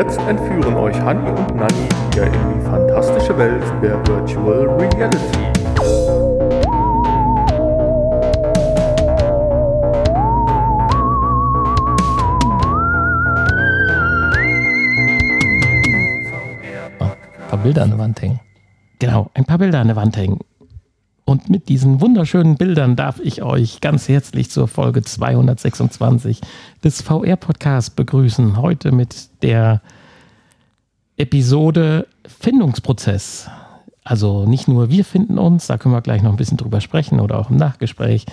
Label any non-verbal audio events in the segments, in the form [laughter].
jetzt entführen euch Hani und Nani wieder in die fantastische Welt der Virtual Reality. Ein paar Bilder an der Wand hängen. Genau, ein paar Bilder an der Wand hängen. Und mit diesen wunderschönen Bildern darf ich euch ganz herzlich zur Folge 226 des VR-Podcasts begrüßen. Heute mit der Episode Findungsprozess. Also nicht nur wir finden uns, da können wir gleich noch ein bisschen drüber sprechen oder auch im Nachgespräch.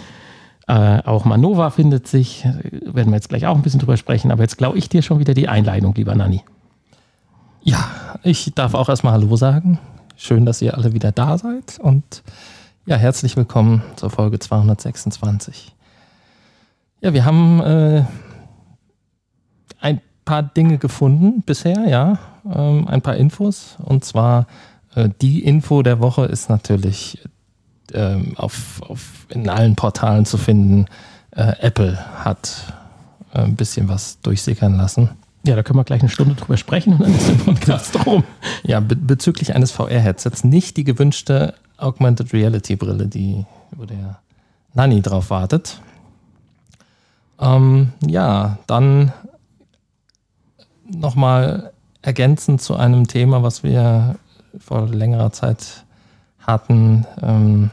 Äh, auch Manova findet sich, werden wir jetzt gleich auch ein bisschen drüber sprechen. Aber jetzt glaube ich dir schon wieder die Einleitung, lieber Nanni. Ja, ich darf auch erstmal Hallo sagen. Schön, dass ihr alle wieder da seid und ja, herzlich willkommen zur Folge 226. Ja, wir haben äh, ein paar Dinge gefunden bisher, ja, ähm, ein paar Infos. Und zwar äh, die Info der Woche ist natürlich ähm, auf, auf, in allen Portalen zu finden. Äh, Apple hat äh, ein bisschen was durchsickern lassen. Ja, da können wir gleich eine Stunde drüber sprechen und dann ist der Podcast rum. Ja, be bezüglich eines VR-Headsets nicht die gewünschte Augmented Reality Brille, die, wo der Nani drauf wartet. Ähm, ja, dann nochmal ergänzend zu einem Thema, was wir vor längerer Zeit hatten, ähm,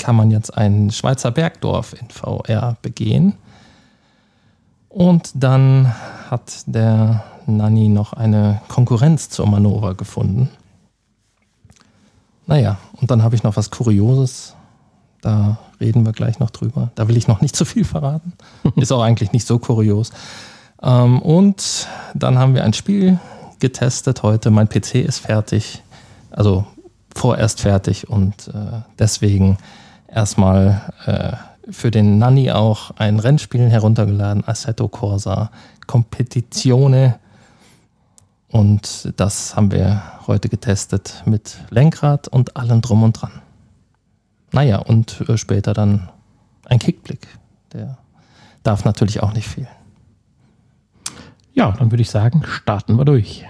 kann man jetzt ein Schweizer Bergdorf in VR begehen. Und dann hat der Nanny noch eine Konkurrenz zur Manova gefunden. Naja, und dann habe ich noch was Kurioses. Da reden wir gleich noch drüber. Da will ich noch nicht zu viel verraten. Ist auch eigentlich nicht so kurios. Ähm, und dann haben wir ein Spiel getestet heute. Mein PC ist fertig. Also vorerst fertig und äh, deswegen erstmal äh, für den Nanny auch ein Rennspiel heruntergeladen. Assetto Corsa Competizione. Und das haben wir heute getestet mit Lenkrad und allem drum und dran. Naja, und äh, später dann ein Kickblick. Der darf natürlich auch nicht fehlen. Ja, dann würde ich sagen, starten wir durch.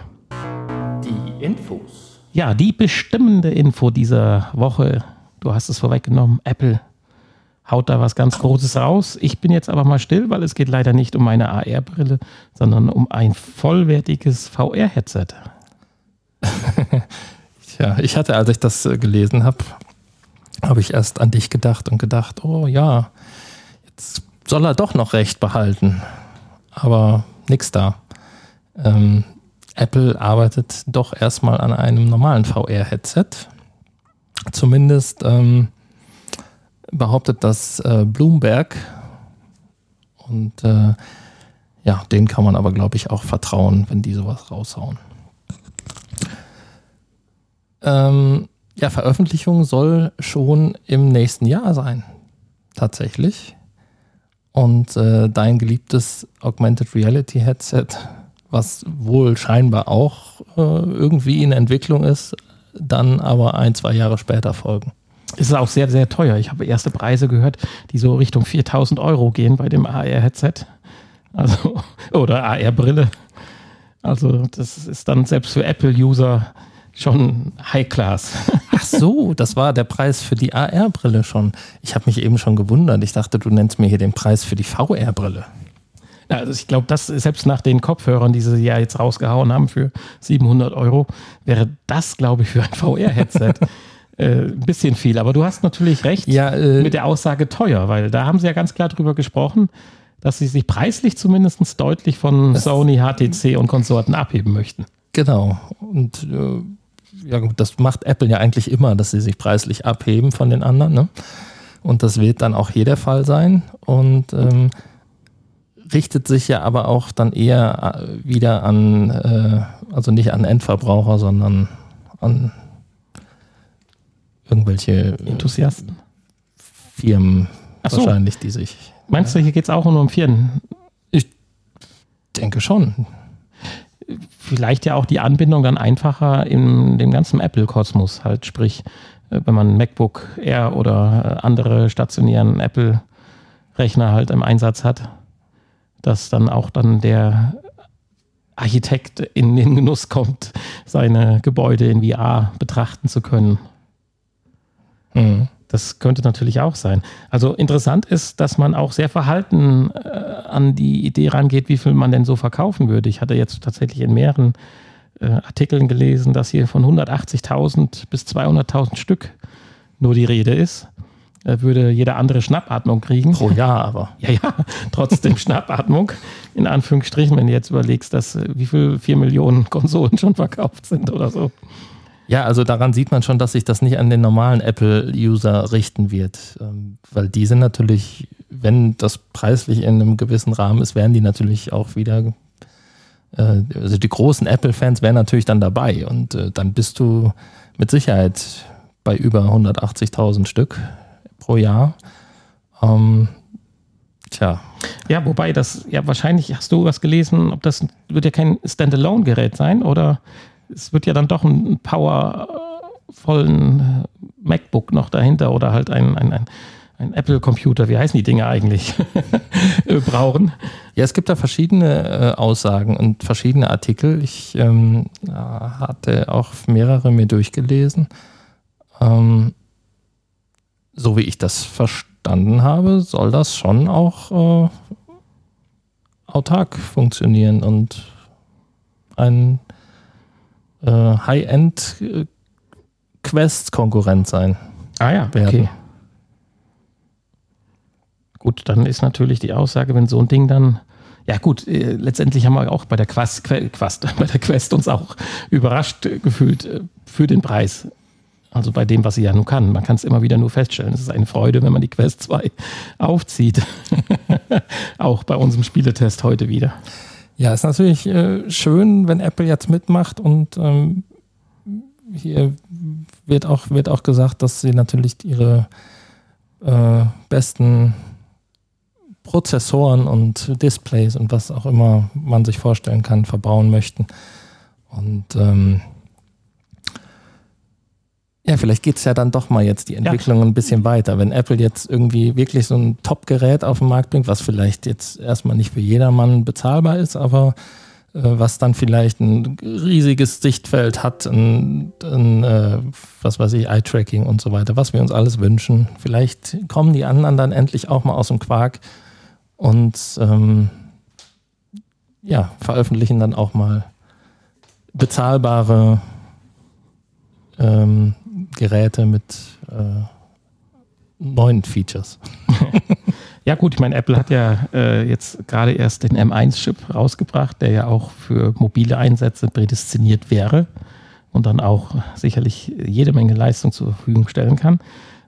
Die Infos. Ja, die bestimmende Info dieser Woche, du hast es vorweggenommen, Apple haut da was ganz Großes raus. Ich bin jetzt aber mal still, weil es geht leider nicht um meine AR-Brille, sondern um ein vollwertiges VR-Headset. [laughs] ja, ich hatte, als ich das äh, gelesen habe, habe ich erst an dich gedacht und gedacht, oh ja, jetzt soll er doch noch recht behalten. Aber nix da. Ähm, Apple arbeitet doch erstmal an einem normalen VR-Headset. Zumindest ähm, behauptet das äh, Bloomberg. Und äh, ja, denen kann man aber, glaube ich, auch vertrauen, wenn die sowas raushauen. Ähm, ja, Veröffentlichung soll schon im nächsten Jahr sein. Tatsächlich. Und äh, dein geliebtes Augmented Reality Headset, was wohl scheinbar auch äh, irgendwie in Entwicklung ist, dann aber ein, zwei Jahre später folgen. Ist auch sehr, sehr teuer. Ich habe erste Preise gehört, die so Richtung 4000 Euro gehen bei dem AR-Headset. Also, [laughs] oder AR-Brille. Also, das ist dann selbst für Apple-User schon High Class. [laughs] Ach so, das war der Preis für die AR-Brille schon. Ich habe mich eben schon gewundert. Ich dachte, du nennst mir hier den Preis für die VR-Brille. Also ich glaube, das selbst nach den Kopfhörern, die sie ja jetzt rausgehauen haben für 700 Euro, wäre das, glaube ich, für ein VR-Headset [laughs] äh, ein bisschen viel. Aber du hast natürlich recht Ja, äh, mit der Aussage teuer, weil da haben sie ja ganz klar drüber gesprochen, dass sie sich preislich zumindest deutlich von Sony, HTC und Konsorten abheben möchten. Genau. Und äh, ja, gut, das macht Apple ja eigentlich immer, dass sie sich preislich abheben von den anderen. Ne? Und das wird dann auch hier der Fall sein. Und ähm, richtet sich ja aber auch dann eher äh, wieder an, äh, also nicht an Endverbraucher, sondern an irgendwelche äh, Enthusiasten. Firmen so. wahrscheinlich, die sich. Meinst du, hier geht es auch nur um Firmen? Ich denke schon. Vielleicht ja auch die Anbindung dann einfacher in dem ganzen Apple-Kosmos, halt sprich, äh, wenn man MacBook Air oder äh, andere stationären Apple-Rechner halt im Einsatz hat, dass dann auch dann der Architekt in den [laughs] Genuss kommt, seine Gebäude in VR betrachten zu können. Mhm. Das könnte natürlich auch sein. Also interessant ist, dass man auch sehr verhalten äh, an die Idee rangeht, wie viel man denn so verkaufen würde. Ich hatte jetzt tatsächlich in mehreren äh, Artikeln gelesen, dass hier von 180.000 bis 200.000 Stück nur die Rede ist. Äh, würde jeder andere Schnappatmung kriegen. Pro Jahr aber. [laughs] Ja, ja, trotzdem [laughs] Schnappatmung. In Anführungsstrichen, wenn du jetzt überlegst, dass äh, wie viel 4 Millionen Konsolen schon verkauft sind oder so. Ja, also daran sieht man schon, dass sich das nicht an den normalen Apple-User richten wird. Ähm, weil die sind natürlich, wenn das preislich in einem gewissen Rahmen ist, werden die natürlich auch wieder, äh, also die großen Apple-Fans wären natürlich dann dabei. Und äh, dann bist du mit Sicherheit bei über 180.000 Stück pro Jahr. Ähm, tja. Ja, wobei das, ja, wahrscheinlich hast du was gelesen, ob das wird ja kein Standalone-Gerät sein oder es wird ja dann doch ein powervollen äh, MacBook noch dahinter oder halt ein, ein, ein, ein Apple-Computer, wie heißen die Dinge eigentlich, äh, [laughs] brauchen. Ja, es gibt da verschiedene äh, Aussagen und verschiedene Artikel. Ich ähm, hatte auch mehrere mir durchgelesen. Ähm, so wie ich das verstanden habe, soll das schon auch äh, autark funktionieren und ein äh, High-End-Quest-Konkurrent sein. Ah ja, werden. okay. Gut, dann ist natürlich die Aussage, wenn so ein Ding dann ja gut, äh, letztendlich haben wir auch bei der Quest, Quest, [laughs] bei der Quest uns auch überrascht äh, gefühlt äh, für den Preis. Also bei dem, was sie ja nun kann. Man kann es immer wieder nur feststellen. Es ist eine Freude, wenn man die Quest 2 aufzieht. [laughs] auch bei unserem Spieletest heute wieder. Ja, ist natürlich äh, schön, wenn Apple jetzt mitmacht und ähm, hier wird auch, wird auch gesagt, dass sie natürlich ihre äh, besten Prozessoren und Displays und was auch immer man sich vorstellen kann, verbauen möchten. Und ähm, ja, vielleicht geht es ja dann doch mal jetzt die Entwicklung ja. ein bisschen weiter. Wenn Apple jetzt irgendwie wirklich so ein Top-Gerät auf den Markt bringt, was vielleicht jetzt erstmal nicht für jedermann bezahlbar ist, aber äh, was dann vielleicht ein riesiges Sichtfeld hat, ein, ein äh, was weiß ich, Eye-Tracking und so weiter, was wir uns alles wünschen. Vielleicht kommen die anderen dann endlich auch mal aus dem Quark und ähm, ja, veröffentlichen dann auch mal bezahlbare ähm, Geräte mit äh, neuen Features. [laughs] ja gut, ich meine, Apple hat ja äh, jetzt gerade erst den M1-Chip rausgebracht, der ja auch für mobile Einsätze prädestiniert wäre und dann auch sicherlich jede Menge Leistung zur Verfügung stellen kann.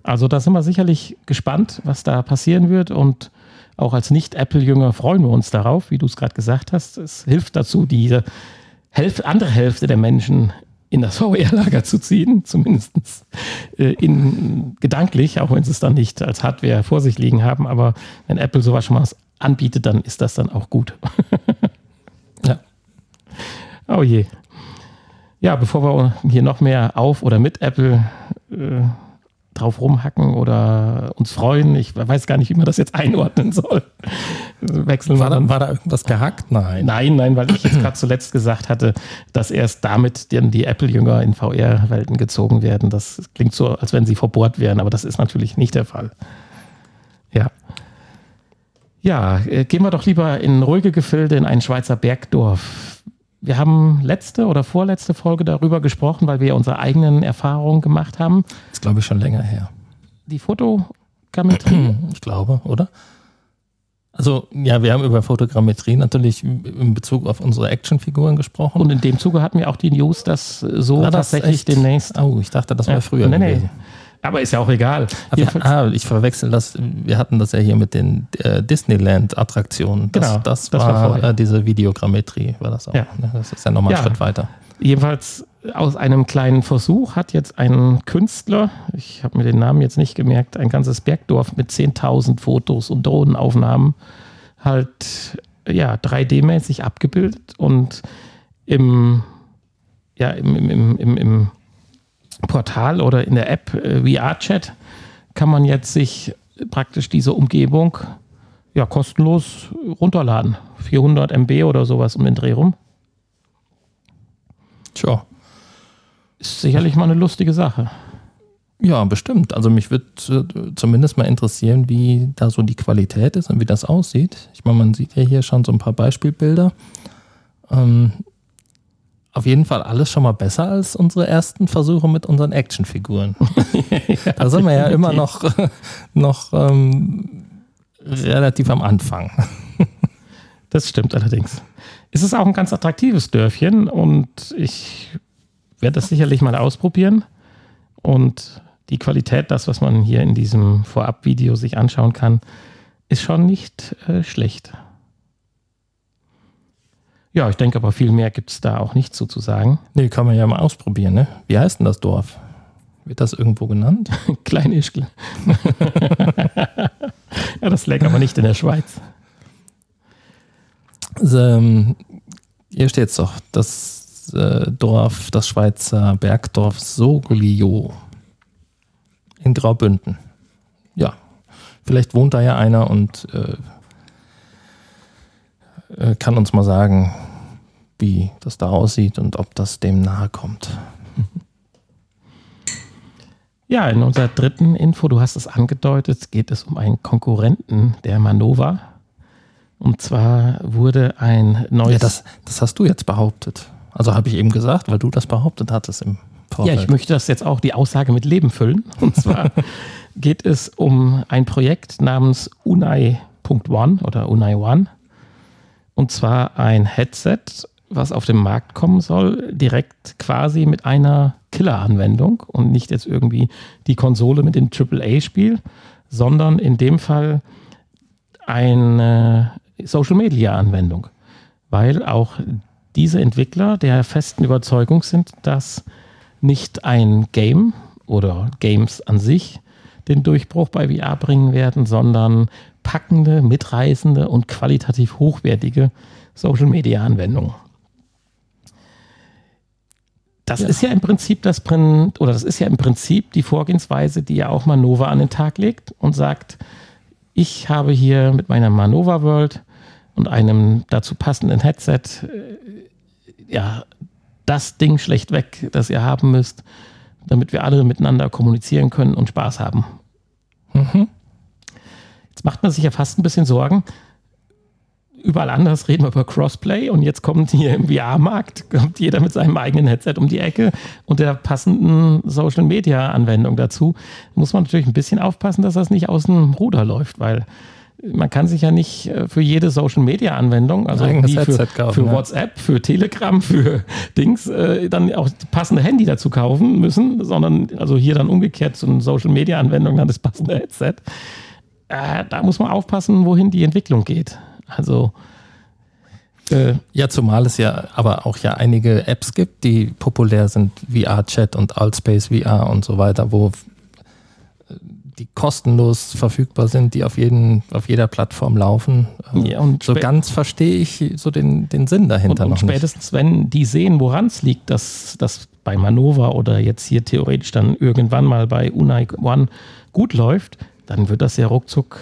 Also da sind wir sicherlich gespannt, was da passieren wird und auch als Nicht-Apple-Jünger freuen wir uns darauf, wie du es gerade gesagt hast. Es hilft dazu, diese Hälfte, andere Hälfte der Menschen in das VR-Lager zu ziehen, [laughs] zumindest äh, in, gedanklich, auch wenn sie es dann nicht als Hardware vor sich liegen haben. Aber wenn Apple sowas schon mal anbietet, dann ist das dann auch gut. [laughs] ja. Oh je. Ja, bevor wir hier noch mehr auf oder mit Apple äh, drauf rumhacken oder uns freuen. Ich weiß gar nicht, wie man das jetzt einordnen soll. Wechseln war, da, war da irgendwas gehackt? Nein. Nein, nein, weil ich jetzt [clears throat] gerade zuletzt gesagt hatte, dass erst damit die, die Apple-Jünger in VR-Welten gezogen werden. Das klingt so, als wenn sie verbohrt wären, aber das ist natürlich nicht der Fall. Ja. Ja, äh, gehen wir doch lieber in ruhige Gefilde in ein Schweizer Bergdorf. Wir haben letzte oder vorletzte Folge darüber gesprochen, weil wir unsere eigenen Erfahrungen gemacht haben. Das ist, glaube ich, schon länger her. Die Fotogrammetrie? [clears throat] Ich glaube, oder? Also, ja, wir haben über Fotogrammetrie natürlich in Bezug auf unsere Actionfiguren gesprochen. Und in dem Zuge hatten wir auch die News, dass so das tatsächlich echt? demnächst. Oh, ich dachte, das war Ja, früher nee, nee. Aber ist ja auch egal. Aber wir, ah, ich verwechsel das. Wir hatten das ja hier mit den äh, Disneyland-Attraktionen. Das, Genau, das, das war war, äh, diese Videogrammetrie, war das auch. Ja. Ne? Das ist ja nochmal Ja. ein Schritt weiter. Jedenfalls aus einem kleinen Versuch hat jetzt ein Künstler, ich habe mir den Namen jetzt nicht gemerkt, ein ganzes Bergdorf mit 10.000 Fotos und Drohnenaufnahmen halt ja 3D-mäßig abgebildet und im ja im, im, im, im, im Portal oder in der App äh, VR-Chat kann man jetzt sich praktisch diese Umgebung ja kostenlos runterladen. 400 MB oder sowas um den Dreh rum. Tja. Ist sicherlich mal eine lustige Sache. Ja, bestimmt. Also mich würde äh, zumindest mal interessieren, wie da so die Qualität ist und wie das aussieht. Ich meine, man sieht ja hier schon so ein paar Beispielbilder. Ähm, auf jeden Fall alles schon mal besser als unsere ersten Versuche mit unseren Actionfiguren. ja, [laughs] da sind wir ja immer noch, noch ähm, relativ am Anfang. das stimmt allerdings. Es ist auch ein ganz attraktives Dörfchen und ich werde das sicherlich mal ausprobieren. Und die Qualität, das, was man hier in diesem Vorab-Video sich anschauen kann, ist schon nicht äh, schlecht. Ja, ich denke aber viel mehr gibt es da auch nicht so zu sagen. Nee, kann man ja mal ausprobieren. Ne? Wie heißt denn das Dorf? Wird das irgendwo genannt? [laughs] Klein Ischgl. [laughs] ja, das lag aber nicht in der Schweiz. Ähm, hier steht es doch, das äh, Dorf, das Schweizer Bergdorf Soglio in Graubünden. Ja, vielleicht wohnt da ja einer und äh, äh, kann uns mal sagen, wie das da aussieht und ob das dem nahe kommt. [laughs] Ja, in unserer dritten Info, du hast es angedeutet, geht es um einen Konkurrenten der Manova. Und zwar wurde ein neues. Ja, das, das hast du jetzt behauptet. Also habe ich eben gesagt, weil du das behauptet hattest im Vorfeld. Ja, ich möchte das jetzt auch die Aussage mit Leben füllen. Und zwar [laughs] geht es um ein Projekt namens Unai.one oder Unai One. Und zwar ein Headset, was auf den Markt kommen soll, direkt quasi mit einer Killer-Anwendung und nicht jetzt irgendwie die Konsole mit dem AAA-Spiel, sondern in dem Fall eine Social-Media-Anwendung. Weil auch diese Entwickler der festen Überzeugung sind, dass nicht ein Game oder Games an sich den Durchbruch bei VR bringen werden, sondern packende, mitreißende und qualitativ hochwertige Social-Media-Anwendungen. Das ja. ist ja im Prinzip das oder das ist ja im Prinzip die Vorgehensweise, die ja auch Manova an den Tag legt und sagt, ich habe hier mit meiner Manova World und einem dazu passenden Headset äh, ja das Ding schlecht weg, das ihr haben müsst, damit wir alle miteinander kommunizieren können und Spaß haben. Mhm. Jetzt macht man sich ja fast ein bisschen Sorgen. Überall anders reden wir über Crossplay und jetzt kommt hier im VR-Markt, kommt jeder mit seinem eigenen Headset um die Ecke und der passenden Social-Media-Anwendung dazu. Muss man natürlich ein bisschen aufpassen, dass das nicht aus dem Ruder läuft, weil man kann sich ja nicht äh, für jede Social-Media-Anwendung, also wie für, kaufen, für WhatsApp, für Telegram, für [laughs] Dings, äh, dann auch passende Handy dazu kaufen müssen, sondern also hier dann umgekehrt zu einer Social-Media-Anwendung dann das passende Headset äh, da muss man aufpassen, wohin die Entwicklung geht. Also äh, ja, zumal es ja aber auch ja einige Apps gibt, die populär sind, VR-Chat und Altspace VR und so weiter, wo die kostenlos verfügbar sind, die auf, jeden, auf jeder Plattform laufen. Ähm, ja, und so ganz verstehe ich so den, den Sinn dahinter und, und noch spätestens, nicht. wenn die sehen, woran es liegt, dass das bei Manova oder jetzt hier theoretisch dann irgendwann mal bei Unai One gut läuft, dann wird das ja ruckzuck,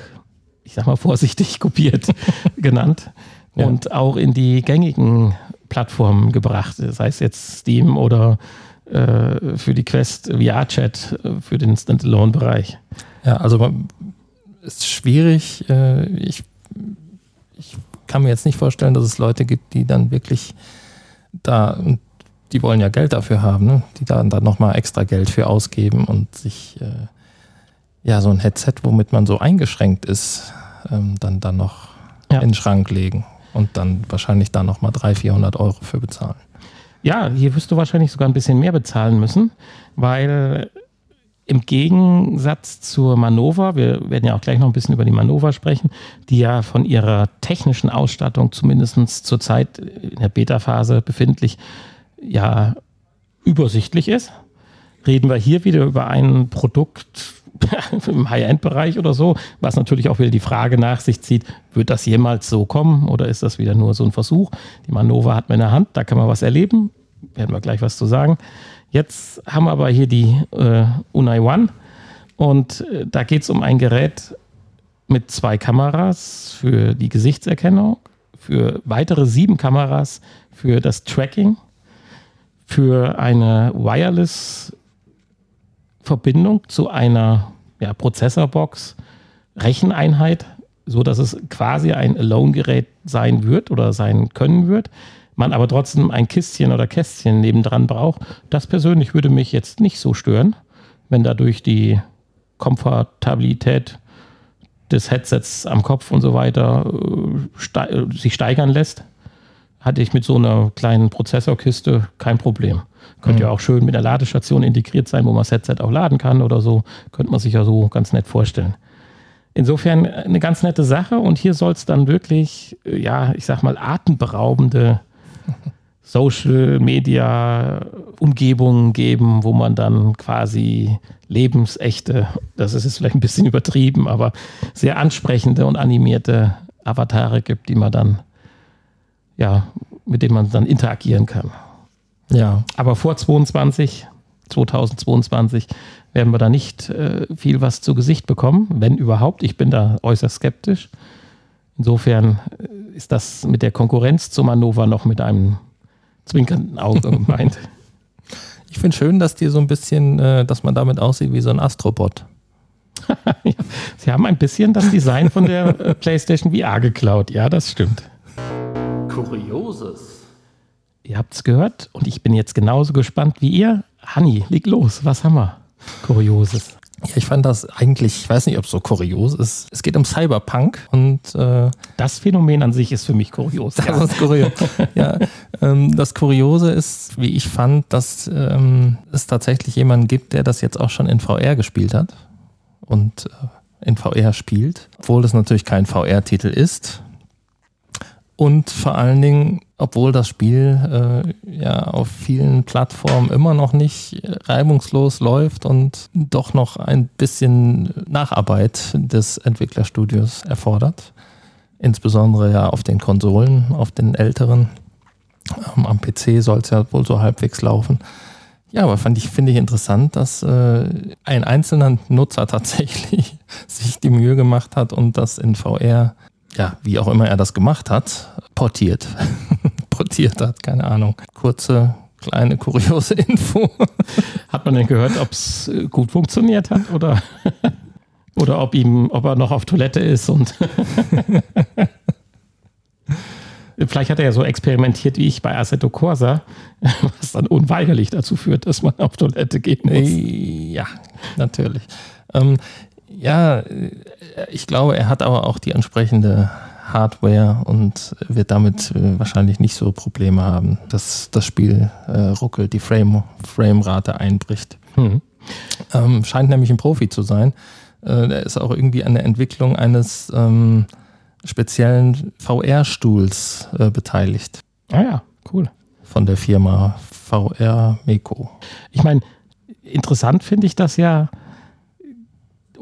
ich sag mal vorsichtig, [laughs] kopiert [laughs] genannt ja. und auch in die gängigen Plattformen gebracht. Das heißt jetzt Steam oder äh, für die Quest VR-Chat äh, für den Standalone-Bereich. Ja, also ist schwierig. Äh, ich, ich kann mir jetzt nicht vorstellen, dass es Leute gibt, die dann wirklich da, die wollen ja Geld dafür haben, ne? die da dann nochmal extra Geld für ausgeben und sich äh, ja, so ein Headset, womit man so eingeschränkt ist, ähm, dann, dann noch ja. in den Schrank legen und dann wahrscheinlich da nochmal 300, 400 Euro für bezahlen. Ja, hier wirst du wahrscheinlich sogar ein bisschen mehr bezahlen müssen, weil im Gegensatz zur Manova, wir werden ja auch gleich noch ein bisschen über die Manova sprechen, die ja von ihrer technischen Ausstattung zumindest zurzeit in der Beta-Phase befindlich ja übersichtlich ist, reden wir hier wieder über ein Produkt, [laughs] im High-End-Bereich oder so, was natürlich auch wieder die Frage nach sich zieht, wird das jemals so kommen oder ist das wieder nur so ein Versuch? Die Manova hat man in der Hand, da kann man was erleben, werden wir gleich was zu sagen. Jetzt haben wir aber hier die äh, Unai One und äh, da geht es um ein Gerät mit zwei Kameras für die Gesichtserkennung, für weitere sieben Kameras für das Tracking, für eine Wireless-Verbindung zu einer ja, Prozessorbox, Recheneinheit, so dass es quasi ein Alone-Gerät sein wird oder sein können wird, man aber trotzdem ein Kistchen oder Kästchen nebendran braucht. Das persönlich würde mich jetzt nicht so stören, wenn dadurch die Komfortabilität des Headsets am Kopf und so weiter äh, ste sich steigern lässt, hatte ich mit so einer kleinen Prozessorkiste kein Problem. Könnte Mhm. ja auch schön mit einer Ladestation integriert sein, wo man das Headset auch laden kann oder so. Könnte man sich ja so ganz nett vorstellen. Insofern eine ganz nette Sache und hier soll es dann wirklich, äh, ja, ich sag mal, atemberaubende [laughs] Social Media Umgebungen geben, wo man dann quasi lebensechte, das ist jetzt vielleicht ein bisschen übertrieben, aber sehr ansprechende und animierte Avatare gibt, die man dann, ja, mit denen man dann interagieren kann. Ja, Aber vor 22, 2022 werden wir da nicht äh, viel was zu Gesicht bekommen, wenn überhaupt. Ich bin da äußerst skeptisch. Insofern äh, ist das mit der Konkurrenz zum Manöver noch mit einem zwinkernden Auge [laughs] gemeint. ich finde schön, dass die so ein bisschen, äh, dass man damit aussieht wie so ein Astrobot. [laughs] ja, Sie haben ein bisschen das Design von der äh, [laughs] PlayStation VR geklaut. Ja, das stimmt. Kurioses. Ihr habt es gehört und ich bin jetzt genauso gespannt wie ihr. Hanni, leg los. Was haben wir? Kurioses. Ja, ich fand das eigentlich, ich weiß nicht, ob es so kurios ist. Es geht um Cyberpunk und äh, Das Phänomen an sich ist für mich kurios. Das ist kurios. [laughs] ja, ähm, das Kuriose ist, wie ich fand, dass ähm, es tatsächlich jemanden gibt, der das jetzt auch schon in VR gespielt hat und äh, in VR spielt, obwohl das natürlich kein VR-Titel ist. Und vor allen Dingen, obwohl das Spiel äh, ja auf vielen Plattformen immer noch nicht reibungslos läuft und doch noch ein bisschen Nacharbeit des Entwicklerstudios erfordert insbesondere ja auf den Konsolen, auf den älteren. Ähm, am PC soll es ja wohl so halbwegs laufen. Ja, aber fand ich, finde ich interessant, dass äh, ein einzelner Nutzer [laughs] tatsächlich sich die Mühe gemacht hat und das in VR, ja, wie auch immer er das gemacht hat, portiert. [laughs] portiert hat, keine Ahnung. Kurze, kleine, kuriose [laughs] Info. Hat man denn gehört, ob es gut funktioniert hat oder, [laughs] oder ob, ihm, ob er noch auf Toilette ist und [laughs] vielleicht hat er ja so experimentiert wie ich bei Assetto Corsa, was dann unweigerlich dazu führt, dass man auf Toilette gehen muss. Äh, Ja, natürlich. Ähm, ja, äh, ich glaube, er hat aber auch die entsprechende Hardware und wird damit äh, wahrscheinlich nicht so Probleme haben, dass das Spiel äh, ruckelt, die Frame, Framerate einbricht. Hm. Ähm, scheint nämlich ein Profi zu sein. Äh, der ist auch irgendwie an der Entwicklung eines ähm, speziellen VR-Stuhls äh, beteiligt Ah ja, cool. von der Firma VR Meko. Ich meine, interessant finde ich das ja,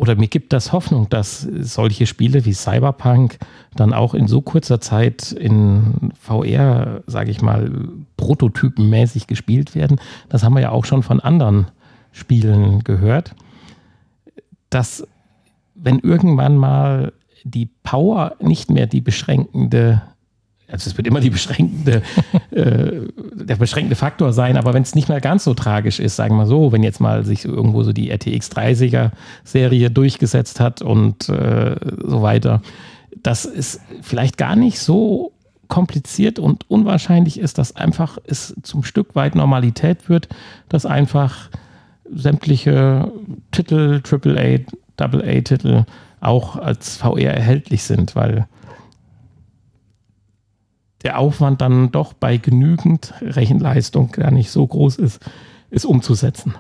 oder mir gibt das Hoffnung, dass solche Spiele wie Cyberpunk dann auch in so kurzer Zeit in VR, sage ich mal, prototypenmäßig gespielt werden. Das haben wir ja auch schon von anderen Spielen gehört, dass wenn irgendwann mal die Power nicht mehr die beschränkende also es wird immer die beschränkende, [laughs] äh, der beschränkende Faktor sein, aber wenn es nicht mehr ganz so tragisch ist, sagen wir so, wenn jetzt mal sich irgendwo so die RTX 30er Serie durchgesetzt hat und äh, so weiter, dass es vielleicht gar nicht so kompliziert und unwahrscheinlich ist, dass einfach es zum Stück weit Normalität wird, dass einfach sämtliche Titel, AAA, AA-Titel auch als VR erhältlich sind, weil der Aufwand dann doch bei genügend Rechenleistung gar nicht so groß ist, es umzusetzen.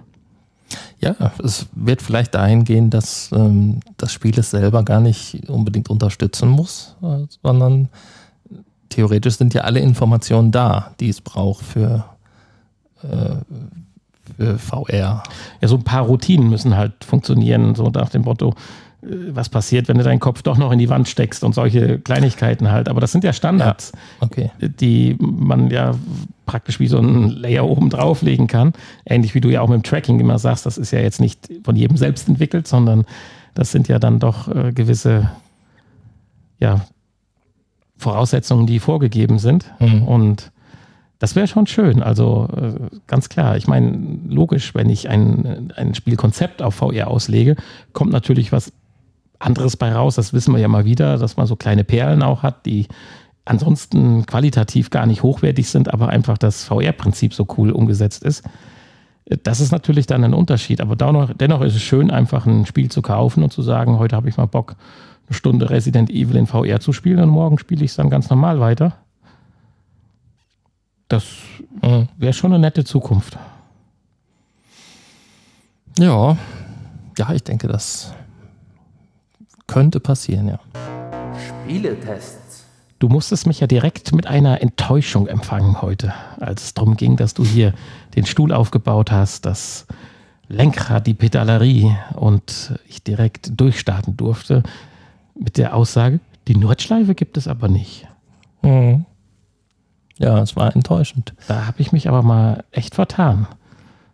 Ja, es wird vielleicht dahin gehen, dass ähm, das Spiel es selber gar nicht unbedingt unterstützen muss, äh, sondern theoretisch sind ja alle Informationen da, die es braucht für, äh, für VR. Ja, so ein paar Routinen müssen halt funktionieren, so nach dem Motto, was passiert, wenn du deinen Kopf doch noch in die Wand steckst und solche Kleinigkeiten halt. Aber das sind ja Standards, Okay. die man ja praktisch wie so ein Layer oben drauflegen kann. Ähnlich wie du ja auch mit dem Tracking immer sagst, das ist ja jetzt nicht von jedem selbst entwickelt, sondern das sind ja dann doch äh, gewisse ja, Voraussetzungen, die vorgegeben sind. Mhm. Und Das wäre schon schön. Also äh, ganz klar. Ich meine, logisch, wenn ich ein, ein Spielkonzept auf VR auslege, kommt natürlich was anderes bei raus. Das wissen wir ja mal wieder, dass man so kleine Perlen auch hat, die ansonsten qualitativ gar nicht hochwertig sind, aber einfach das VR-Prinzip so cool umgesetzt ist. Das ist natürlich dann ein Unterschied. Aber dennoch, ist es schön, einfach ein Spiel zu kaufen und zu sagen, heute habe ich mal Bock, eine Stunde Resident Evil in VR zu spielen und morgen spiele ich es dann ganz normal weiter. Das äh, wäre schon eine nette Zukunft. Ja, ja, ich denke, das könnte passieren, ja. Spieletests. Du musstest mich ja direkt mit einer Enttäuschung empfangen heute, als es darum ging, dass du hier den Stuhl aufgebaut hast, das Lenkrad, die Pedalerie und ich direkt durchstarten durfte mit der Aussage, die Nordschleife gibt es aber nicht. Mhm. Ja, es war enttäuschend. Da habe ich mich aber mal echt vertan.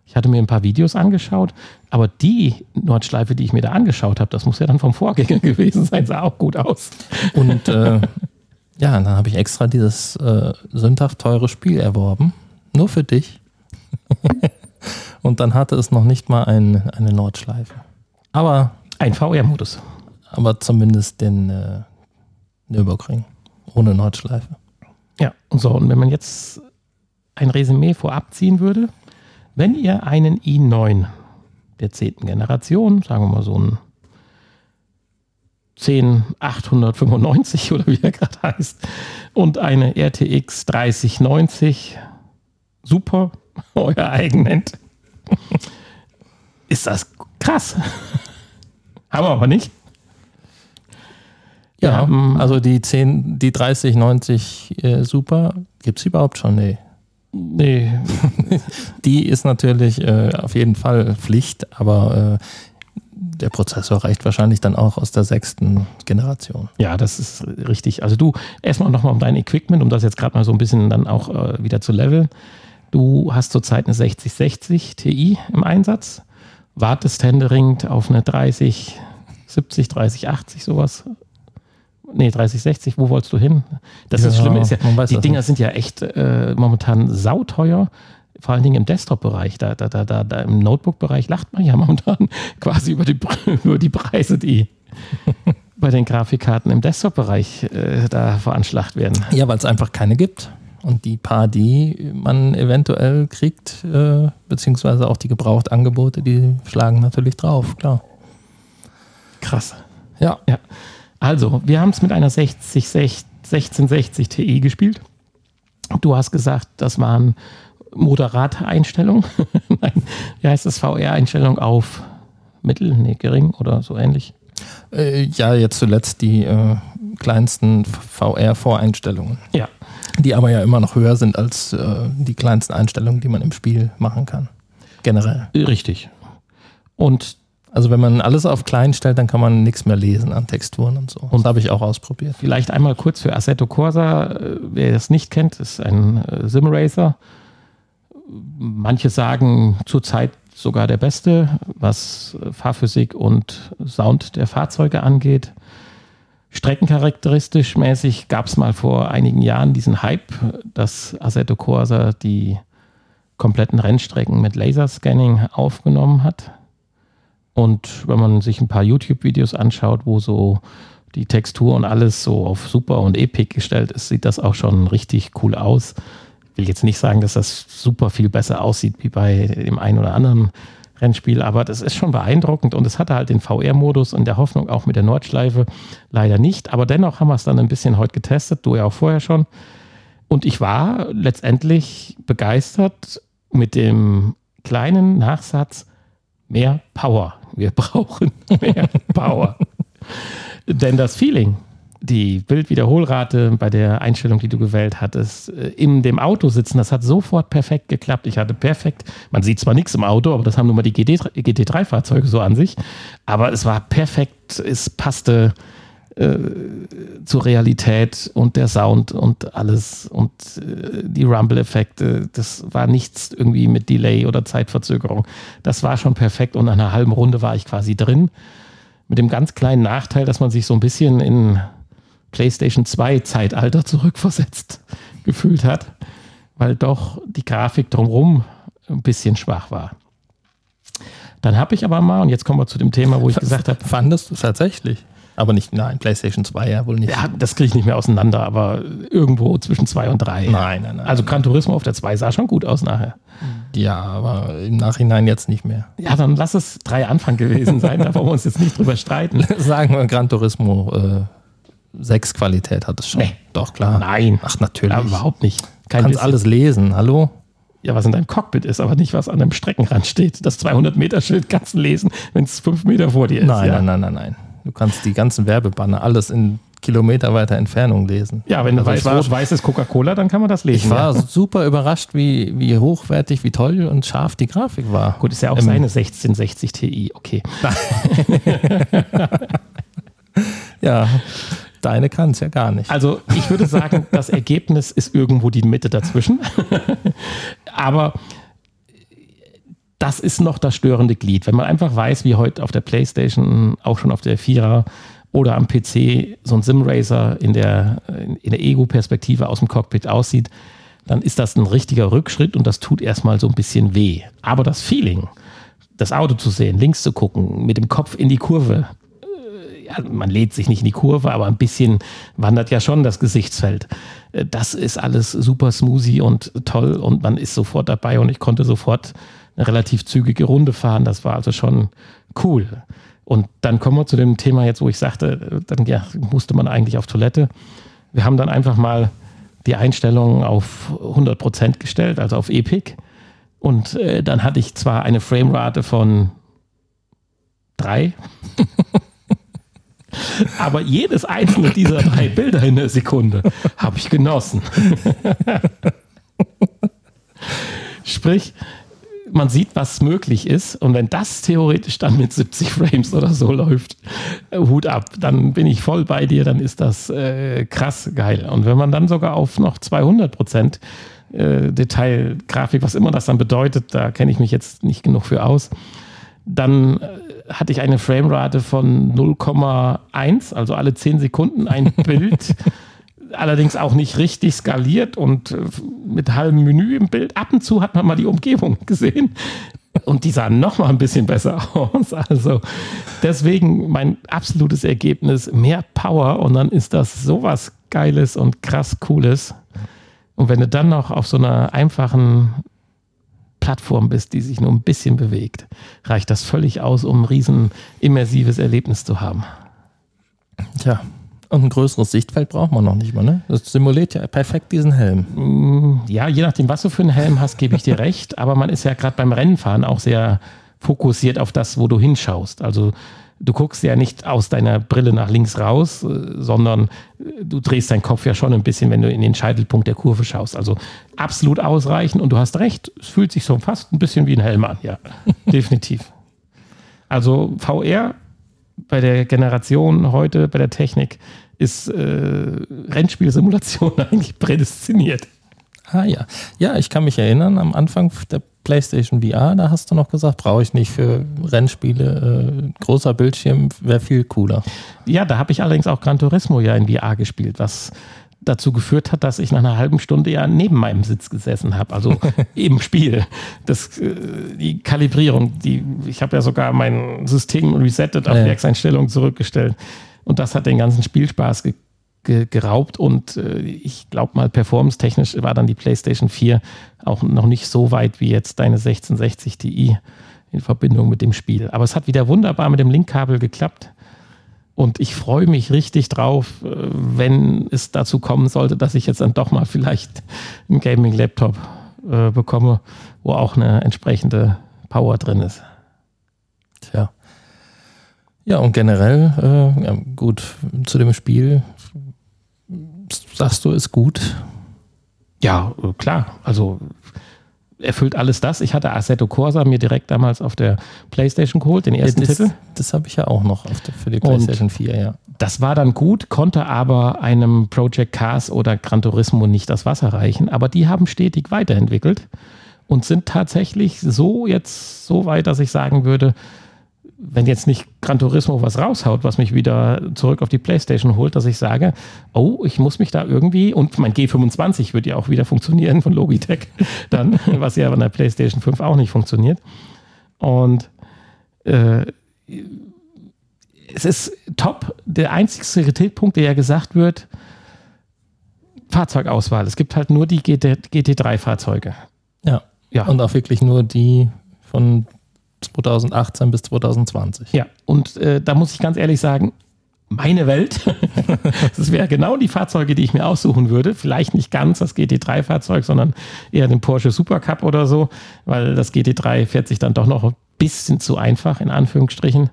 Ich hatte mir ein paar Videos angeschaut, aber die Nordschleife, die ich mir da angeschaut habe, das muss ja dann vom Vorgänger [laughs] gewesen sein, sah auch gut aus. Und äh, ja, dann habe ich extra dieses äh, sündhaft teure Spiel erworben. Nur für dich. [laughs] Und dann hatte es noch nicht mal ein, eine Nordschleife. Aber. Ein VR-Modus. Aber zumindest den äh, Nürburgring. Ohne Nordschleife. Ja, und so, und wenn man jetzt ein Resümee vorab ziehen würde, wenn ihr einen i9 der zehnten Generation, sagen wir mal so ein 10895 oder wie er gerade heißt, und eine RTX 3090 Super, [laughs] euer eigen nennt, ist das krass. [laughs] Haben wir aber nicht. Ja, ähm, also die 10, die 3090 äh, Super, gibt es überhaupt schon? Nee. Nee. [laughs] die ist natürlich äh, auf jeden Fall Pflicht, aber äh, der Prozessor reicht wahrscheinlich dann auch aus der sechsten Generation. Ja, das ist richtig. Also du, erstmal nochmal um dein Equipment, um das jetzt gerade mal so ein bisschen dann auch äh, wieder zu leveln. Du hast zurzeit eine 6060 Ti im Einsatz, wartest händeringend auf eine 3070, 3080 sowas nee, 3060, wo wolltest du hin? Das ja, ist Schlimme ist ja, die Dinger nicht. sind ja echt äh, momentan sauteuer, vor allen Dingen im Desktop-Bereich. Da, da, da, da, da im Notebook-Bereich lacht man ja [laughs] momentan quasi über die, über die Preise, die [laughs] bei den Grafikkarten im Desktop-Bereich äh, da veranschlagt werden. Ja, weil es einfach keine gibt. Und die paar, die man eventuell kriegt, äh, beziehungsweise auch die Gebrauchtangebote, die schlagen natürlich drauf, klar. Krass. Ja. ja. Also, wir haben es mit einer 60, 1660 Ti gespielt. Du hast gesagt, das waren moderate Einstellungen. [laughs] Nein, wie heißt das? VR-Einstellung auf Mittel, nee, gering oder so ähnlich? Äh, ja, jetzt zuletzt die äh, kleinsten VR-Voreinstellungen. Ja. Die aber ja immer noch höher sind als äh, die kleinsten Einstellungen, die man im Spiel machen kann. Generell. Richtig. Und also wenn man alles auf klein stellt, dann kann man nichts mehr lesen an Texturen und so. Und das habe ich auch ausprobiert. Vielleicht einmal kurz für Assetto Corsa, äh, wer das nicht kennt, ist ein äh, Simracer. Manche sagen zurzeit sogar der beste, was Fahrphysik und Sound der Fahrzeuge angeht. Streckencharakteristisch mäßig gab es mal vor einigen Jahren diesen Hype, dass Assetto Corsa die kompletten Rennstrecken mit Laserscanning aufgenommen hat. Und wenn man sich ein paar YouTube-Videos anschaut, wo so die Textur und alles so auf Super und Epic gestellt ist, sieht das auch schon richtig cool aus. Ich will jetzt nicht sagen, dass das super viel besser aussieht wie bei dem einen oder anderen Rennspiel, aber das ist schon beeindruckend und es hatte halt den VR-Modus und der Hoffnung auch mit der Nordschleife leider nicht. Aber dennoch haben wir es dann ein bisschen heute getestet, du ja auch vorher schon. Und ich war letztendlich begeistert mit dem kleinen Nachsatz mehr Power. Wir [laughs] brauchen mehr Power. Denn das Feeling, die Bildwiederholrate bei der Einstellung, die du gewählt hattest, äh, in dem Auto sitzen, das hat sofort perfekt geklappt. Ich hatte perfekt, man sieht zwar nichts im Auto, aber das haben nun mal die GT3-Fahrzeuge so an sich, aber es war perfekt, es passte äh, zur Realität und der Sound und alles und äh, die Rumble-Effekte, das war nichts irgendwie mit Delay oder Zeitverzögerung. Das war schon perfekt und nach einer halben Runde war ich quasi drin. Mit dem ganz kleinen Nachteil, dass man sich so ein bisschen in PlayStation 2 Zeitalter zurückversetzt [laughs] gefühlt hat. weil doch die Grafik drumherum ein bisschen schwach war. Dann habe ich aber mal, und jetzt kommen wir zu dem Thema, wo ich gesagt habe, Fandest du es tatsächlich? Aber nicht, nein, PlayStation 2 ja wohl nicht. ja, das kriege ich nicht mehr auseinander, aber irgendwo zwischen zwei und drei. Nein, nein, nein. Also Gran Turismo auf der 2 sah schon gut aus nachher. ja, aber im Nachhinein jetzt nicht mehr. Ja, dann lass es drei Anfang gewesen sein, da wollen wir uns jetzt nicht drüber streiten. [laughs] Sagen wir, Gran Turismo äh, 6 Qualität hat es schon. Nee. Doch, klar. Nein, Ach, natürlich. ja, überhaupt nicht. Du Kein kannst bisschen. alles lesen, hallo? Ja, was in deinem Cockpit ist, aber nicht, was an einem Streckenrand steht. Das 200-Meter-Schild kannst du lesen, wenn es fünf Meter vor dir ist. Nein, ja. nein, nein, nein, nein. Du kannst die ganzen Werbebanner alles in Kilometer weiter Entfernung lesen. Ja, wenn du Also ich weißt, war- rot-weiß ist Coca-Cola, dann kann man das lesen. Ich war ja. super überrascht, wie, wie hochwertig, wie toll und scharf die Grafik war. Gut, ist ja auch Ähm, seine 1660 Ti, okay. [laughs] Ja, deine kann es ja gar nicht. Also ich würde sagen, das Ergebnis ist irgendwo die Mitte dazwischen. [laughs] Aber das ist noch das störende Glied. Wenn man einfach weiß, wie heute auf der Playstation, auch schon auf der Vierer oder am PC so ein Simracer in der, in der Ego-Perspektive aus dem Cockpit aussieht, dann ist das ein richtiger Rückschritt und das tut erstmal so ein bisschen weh. Aber das Feeling, das Auto zu sehen, links zu gucken, mit dem Kopf in die Kurve, ja, man lädt sich nicht in die Kurve, aber ein bisschen wandert ja schon das Gesichtsfeld. Äh, Das ist alles super smoothie und toll und man ist sofort dabei und ich konnte sofort eine relativ zügige Runde fahren. Das war also schon cool. Und dann kommen wir zu dem Thema jetzt, wo ich sagte, dann ja, musste man eigentlich auf Toilette. Wir haben dann einfach mal die Einstellung auf 100% gestellt, also auf Epic. Und äh, dann hatte ich zwar eine Framerate von drei, [laughs] aber jedes einzelne dieser drei Bilder in der Sekunde habe ich genossen. [laughs] Sprich, man sieht, was möglich ist. Und wenn das theoretisch dann mit 70 Frames oder so läuft, äh, Hut ab, dann bin ich voll bei dir, dann ist das äh, krass geil. Und wenn man dann sogar auf noch 200 Prozent äh, Detailgrafik, was immer das dann bedeutet, da kenne ich mich jetzt nicht genug für aus, dann äh, hatte ich eine Framerate von 0,1, also alle 10 Sekunden ein [laughs] Bild. Allerdings auch nicht richtig skaliert und äh, mit halbem Menü im Bild. Ab und zu hat man mal die Umgebung [laughs] gesehen und die sahen noch mal ein bisschen besser [laughs] aus. Also deswegen mein absolutes Ergebnis, mehr Power und dann ist das sowas Geiles und krass Cooles. Und wenn du dann noch auf so einer einfachen Plattform bist, die sich nur ein bisschen bewegt, reicht das völlig aus, um ein riesen immersives Erlebnis zu haben. Tja, und ein größeres Sichtfeld braucht man noch nicht mal, ne? Das simuliert ja perfekt diesen Helm. Mm, Ja, je nachdem, was du für einen Helm hast, gebe ich dir [laughs] recht. Aber man ist ja gerade beim Rennenfahren auch sehr fokussiert auf das, wo du hinschaust. Also du guckst ja nicht aus deiner Brille nach links raus, äh, sondern äh, du drehst deinen Kopf ja schon ein bisschen, wenn du in den Scheitelpunkt der Kurve schaust. Also absolut ausreichend und du hast recht, es fühlt sich so fast ein bisschen wie ein Helm an, ja, [laughs] definitiv. Also VR bei der Generation heute, bei der Technik, ist äh, Rennspielsimulation [laughs] eigentlich prädestiniert. Ah ja. Ja, ich kann mich erinnern, am Anfang der PlayStation VR, da hast du noch gesagt, brauche ich nicht für Rennspiele. Äh, großer Bildschirm wäre viel cooler. Ja, da habe ich allerdings auch Gran Turismo ja in VR gespielt, was dazu geführt hat, dass ich nach einer halben Stunde ja neben meinem Sitz gesessen habe, also [laughs] im Spiel. Das, äh, die Kalibrierung, die, ich habe ja sogar mein System resettet, auf Ja. Werkseinstellungen zurückgestellt. Und das hat den ganzen Spielspaß ge ge geraubt. Und äh, ich glaube mal, performance-technisch war dann die PlayStation 4 auch noch nicht so weit wie jetzt deine 1660 Ti in Verbindung mit dem Spiel. Aber es hat wieder wunderbar mit dem Linkkabel geklappt. Und ich freue mich richtig drauf, äh, wenn es dazu kommen sollte, dass ich jetzt dann doch mal vielleicht einen Gaming-Laptop äh, bekomme, wo auch eine entsprechende Power drin ist. Tja. Ja, und generell, äh, ja, gut, zu dem Spiel, sagst du, ist gut. Ja, äh, klar. Also erfüllt alles das. Ich hatte Assetto Corsa mir direkt damals auf der Playstation geholt, den ersten das Titel. das habe ich ja auch noch auf der, für die PlayStation 4, ja. Das war dann gut, konnte aber einem Project Cars oder Gran Turismo nicht das Wasser reichen. Aber die haben stetig weiterentwickelt und sind tatsächlich so jetzt so weit, dass ich sagen würde, wenn jetzt nicht Gran Turismo was raushaut, was mich wieder zurück auf die Playstation holt, dass ich sage, oh, ich muss mich da irgendwie, und mein G25 wird ja auch wieder funktionieren von Logitech, [laughs] dann, was ja an der Playstation 5 auch nicht funktioniert. Und äh, es ist top. Der einzige Kritikpunkt, der ja gesagt wird, Fahrzeugauswahl. Es gibt halt nur die GT, GT3-Fahrzeuge. Ja. Ja. Und auch wirklich nur die von 2018 bis 2020. Ja, und äh, da muss ich ganz ehrlich sagen, meine Welt, [laughs] das wäre genau die Fahrzeuge, die ich mir aussuchen würde. Vielleicht nicht ganz das GT3-Fahrzeug, sondern eher den Porsche Supercup oder so, weil das GT3 fährt sich dann doch noch ein bisschen zu einfach, in Anführungsstrichen.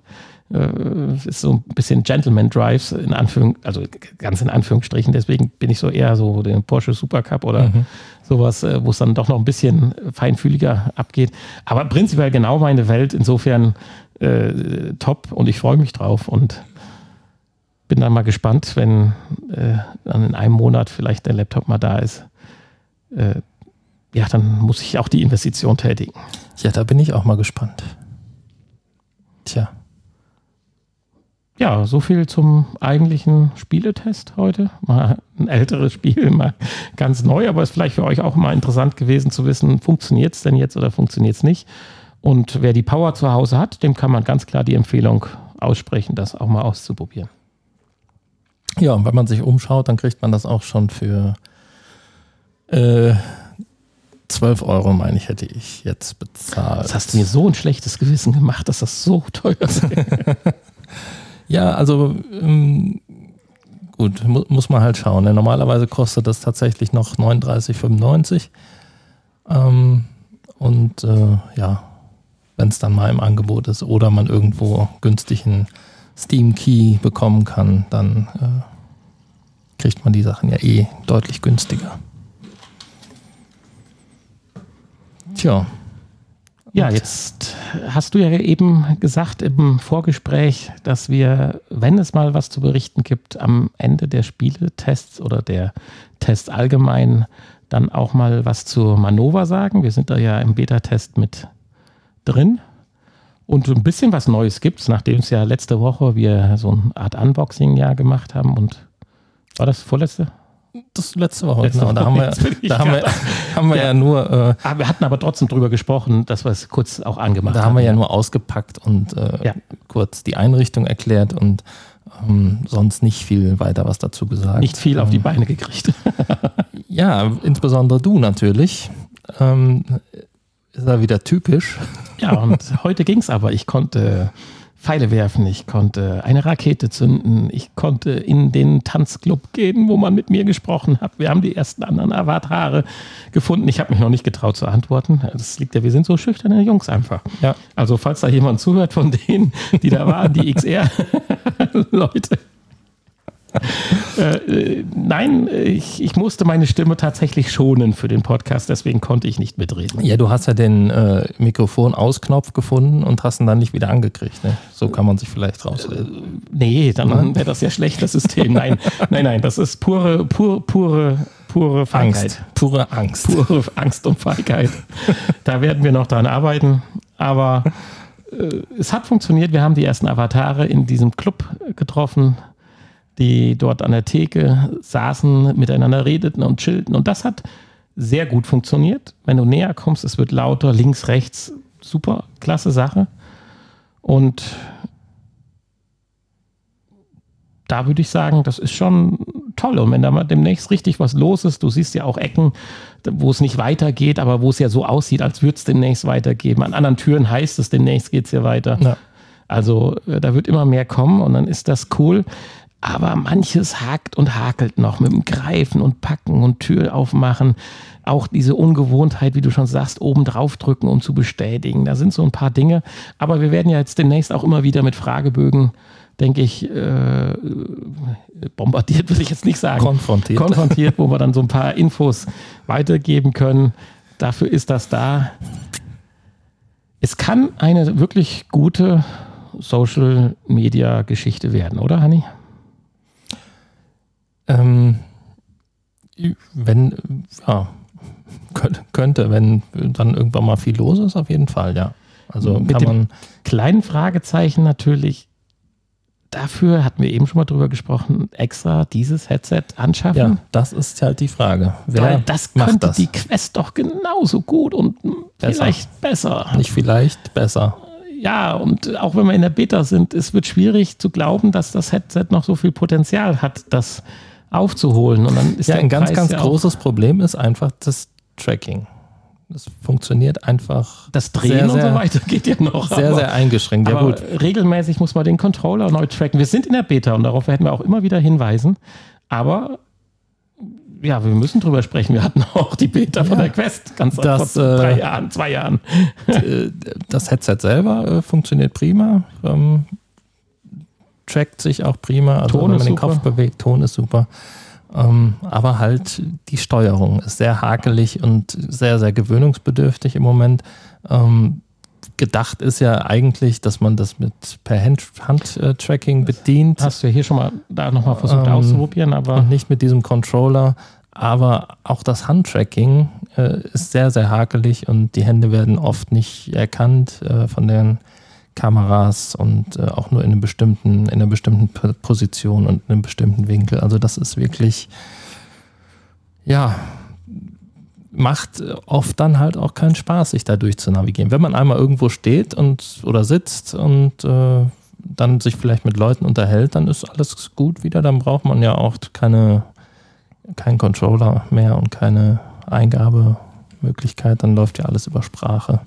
Äh, ist so ein bisschen Gentleman Drives, in Anführung, also ganz in Anführungsstrichen. Deswegen bin ich so eher so den Porsche Supercup oder Mhm. sowas, äh, wo es dann doch noch ein bisschen feinfühliger abgeht. Aber prinzipiell genau meine Welt. Insofern äh, top und ich freue mich drauf und bin dann mal gespannt, wenn äh, dann in einem Monat vielleicht der Laptop mal da ist. Äh, ja, dann muss ich auch die Investition tätigen. Ja, da bin ich auch mal gespannt. Tja. Ja, so viel zum eigentlichen Spieletest heute. Mal ein älteres Spiel, mal ganz neu, aber ist vielleicht für euch auch mal interessant gewesen zu wissen, funktioniert es denn jetzt oder funktioniert es nicht? Und wer die Power zu Hause hat, dem kann man ganz klar die Empfehlung aussprechen, das auch mal auszuprobieren. Ja, und wenn man sich umschaut, dann kriegt man das auch schon für äh, 12 Euro, meine ich, hätte ich jetzt bezahlt. Das hast du mir so ein schlechtes Gewissen gemacht, dass das so teuer ist. [laughs] Ja, also ähm, gut, mu muss man halt schauen. Ne? Normalerweise kostet das tatsächlich noch 39,95. Ähm, und äh, ja, wenn es dann mal im Angebot ist oder man irgendwo günstigen Steam Key bekommen kann, dann äh, kriegt man die Sachen ja eh deutlich günstiger. Tja, Ja, jetzt hast du ja eben gesagt im Vorgespräch, dass wir, wenn es mal was zu berichten gibt, am Ende der Spieletests oder der Tests allgemein, dann auch mal was zur Manova sagen. Wir sind da ja im Beta-Test mit drin. Und ein bisschen was Neues gibt es, nachdem es ja letzte Woche wir so eine Art Unboxing ja gemacht haben. Und war das vorletzte? Das letzte Woche, Letzte genau. Da haben wir, [laughs] da haben wir, [laughs] haben wir ja. nur äh, Ah, wir hatten aber trotzdem drüber gesprochen, dass wir es kurz auch angemacht Da haben wir ja nur ausgepackt und äh, Ja. kurz die Einrichtung erklärt und ähm, sonst nicht viel weiter was dazu gesagt. nicht viel auf die Ähm, Beine gekriegt. [laughs] Ja, insbesondere du natürlich. Ähm, ist ja wieder typisch. Ja, und heute ging es aber. Ich konnte Pfeile werfen, ich konnte eine Rakete zünden, ich konnte in den Tanzclub gehen, wo man mit mir gesprochen hat. Wir haben die ersten anderen Avatare gefunden. Ich habe mich noch nicht getraut zu antworten. Das liegt ja, wir sind so schüchterne Jungs einfach. Ja. Also, falls da jemand zuhört von denen, die da waren, die XR-Leute. Äh, [laughs] äh, nein, ich, ich musste meine Stimme tatsächlich schonen für den Podcast, deswegen konnte ich nicht mitreden. Ja, du hast ja den äh, Mikrofon-Ausknopf gefunden und hast ihn dann nicht wieder angekriegt. Ne? So kann man sich vielleicht rausreden. Nee, dann wäre das ja schlecht, das System. Nein, [laughs] nein, nein, das ist pure, pure, pure, pure Feigheit. Angst. Pure Angst. Pure Angst und Feigheit. Da werden wir noch dran arbeiten. Aber äh, es hat funktioniert. Wir haben die ersten Avatare in diesem Club getroffen, die dort an der Theke saßen, miteinander redeten und chillten. Und das hat sehr gut funktioniert. Wenn du näher kommst, es wird lauter, links, rechts. Super, klasse Sache. Und da würde ich sagen, das ist schon toll. Und wenn da mal demnächst richtig was los ist, du siehst ja auch Ecken, wo es nicht weitergeht, aber wo es ja so aussieht, als würde es demnächst weitergehen. An anderen Türen heißt es, demnächst geht es hier weiter. Ja. Also äh, da wird immer mehr kommen und dann ist das cool. Aber manches hakt und hakelt noch mit dem Greifen und Packen und Tür aufmachen. Auch diese Ungewohntheit, wie du schon sagst, oben drauf drücken, um zu bestätigen. Da sind so ein paar Dinge. Aber wir werden ja jetzt demnächst auch immer wieder mit Fragebögen, denke ich, äh, bombardiert, will ich jetzt nicht sagen. Konfrontiert. Konfrontiert, wo wir dann so ein paar Infos weitergeben können. Dafür ist das da. Es kann eine wirklich gute Social Media Geschichte werden, oder, Hanni? Ähm, wenn, ja, [laughs] könnt- könnte, wenn dann irgendwann mal viel los ist, auf jeden Fall, ja. Also Mit kann man, Kleinen Fragezeichen natürlich. Dafür hatten wir eben schon mal drüber gesprochen, extra dieses Headset anschaffen. ja, das ist halt die Frage. Wer Weil das macht könnte das? die Quest doch genauso gut und Besser. vielleicht besser. Nicht vielleicht besser. Ja, und auch wenn wir in der Beta sind, es wird schwierig zu glauben, dass das Headset noch so viel Potenzial hat, das aufzuholen. Und dann ist Ja, ein ganz, Preis ganz ja großes Problem ist einfach das Tracking. Das funktioniert einfach Das Drehen sehr, und so weiter [laughs] geht ja noch. sehr, aber- sehr eingeschränkt. Ja, gut. regelmäßig muss man den Controller neu tracken. Wir sind in der Beta und darauf werden wir auch immer wieder hinweisen. Aber ja, wir müssen drüber sprechen. Wir hatten [laughs] auch die Beta von Ja. der Quest ganz Das, vor drei äh, Jahren, zwei Jahren. Äh, das Headset selber äh, funktioniert prima. Ähm, trackt sich auch prima. Also Ton wenn man den super. Kopf bewegt, Ton ist super. Ähm, aber halt die Steuerung ist sehr hakelig und sehr, sehr gewöhnungsbedürftig im Moment. Ähm, gedacht ist ja eigentlich, dass man das mit per Hand- Hand-Tracking bedient. Hast du ja hier schon mal da nochmal versucht Ähm, auszuprobieren, aber und nicht mit diesem Controller. Aber auch das Handtracking äh, ist sehr, sehr hakelig und die Hände werden oft nicht erkannt äh, von den Kameras und äh, auch nur in, einem bestimmten, in einer bestimmten Position und in einem bestimmten Winkel. Also das ist wirklich, ja, macht äh, oft dann halt auch keinen Spaß, sich da durch zu navigieren. Wenn man einmal irgendwo steht und oder sitzt und äh, dann sich vielleicht mit Leuten unterhält, dann ist alles gut wieder. Dann braucht man ja auch keine, keinen Controller mehr und keine Eingabemöglichkeit. Dann läuft ja alles über Sprache.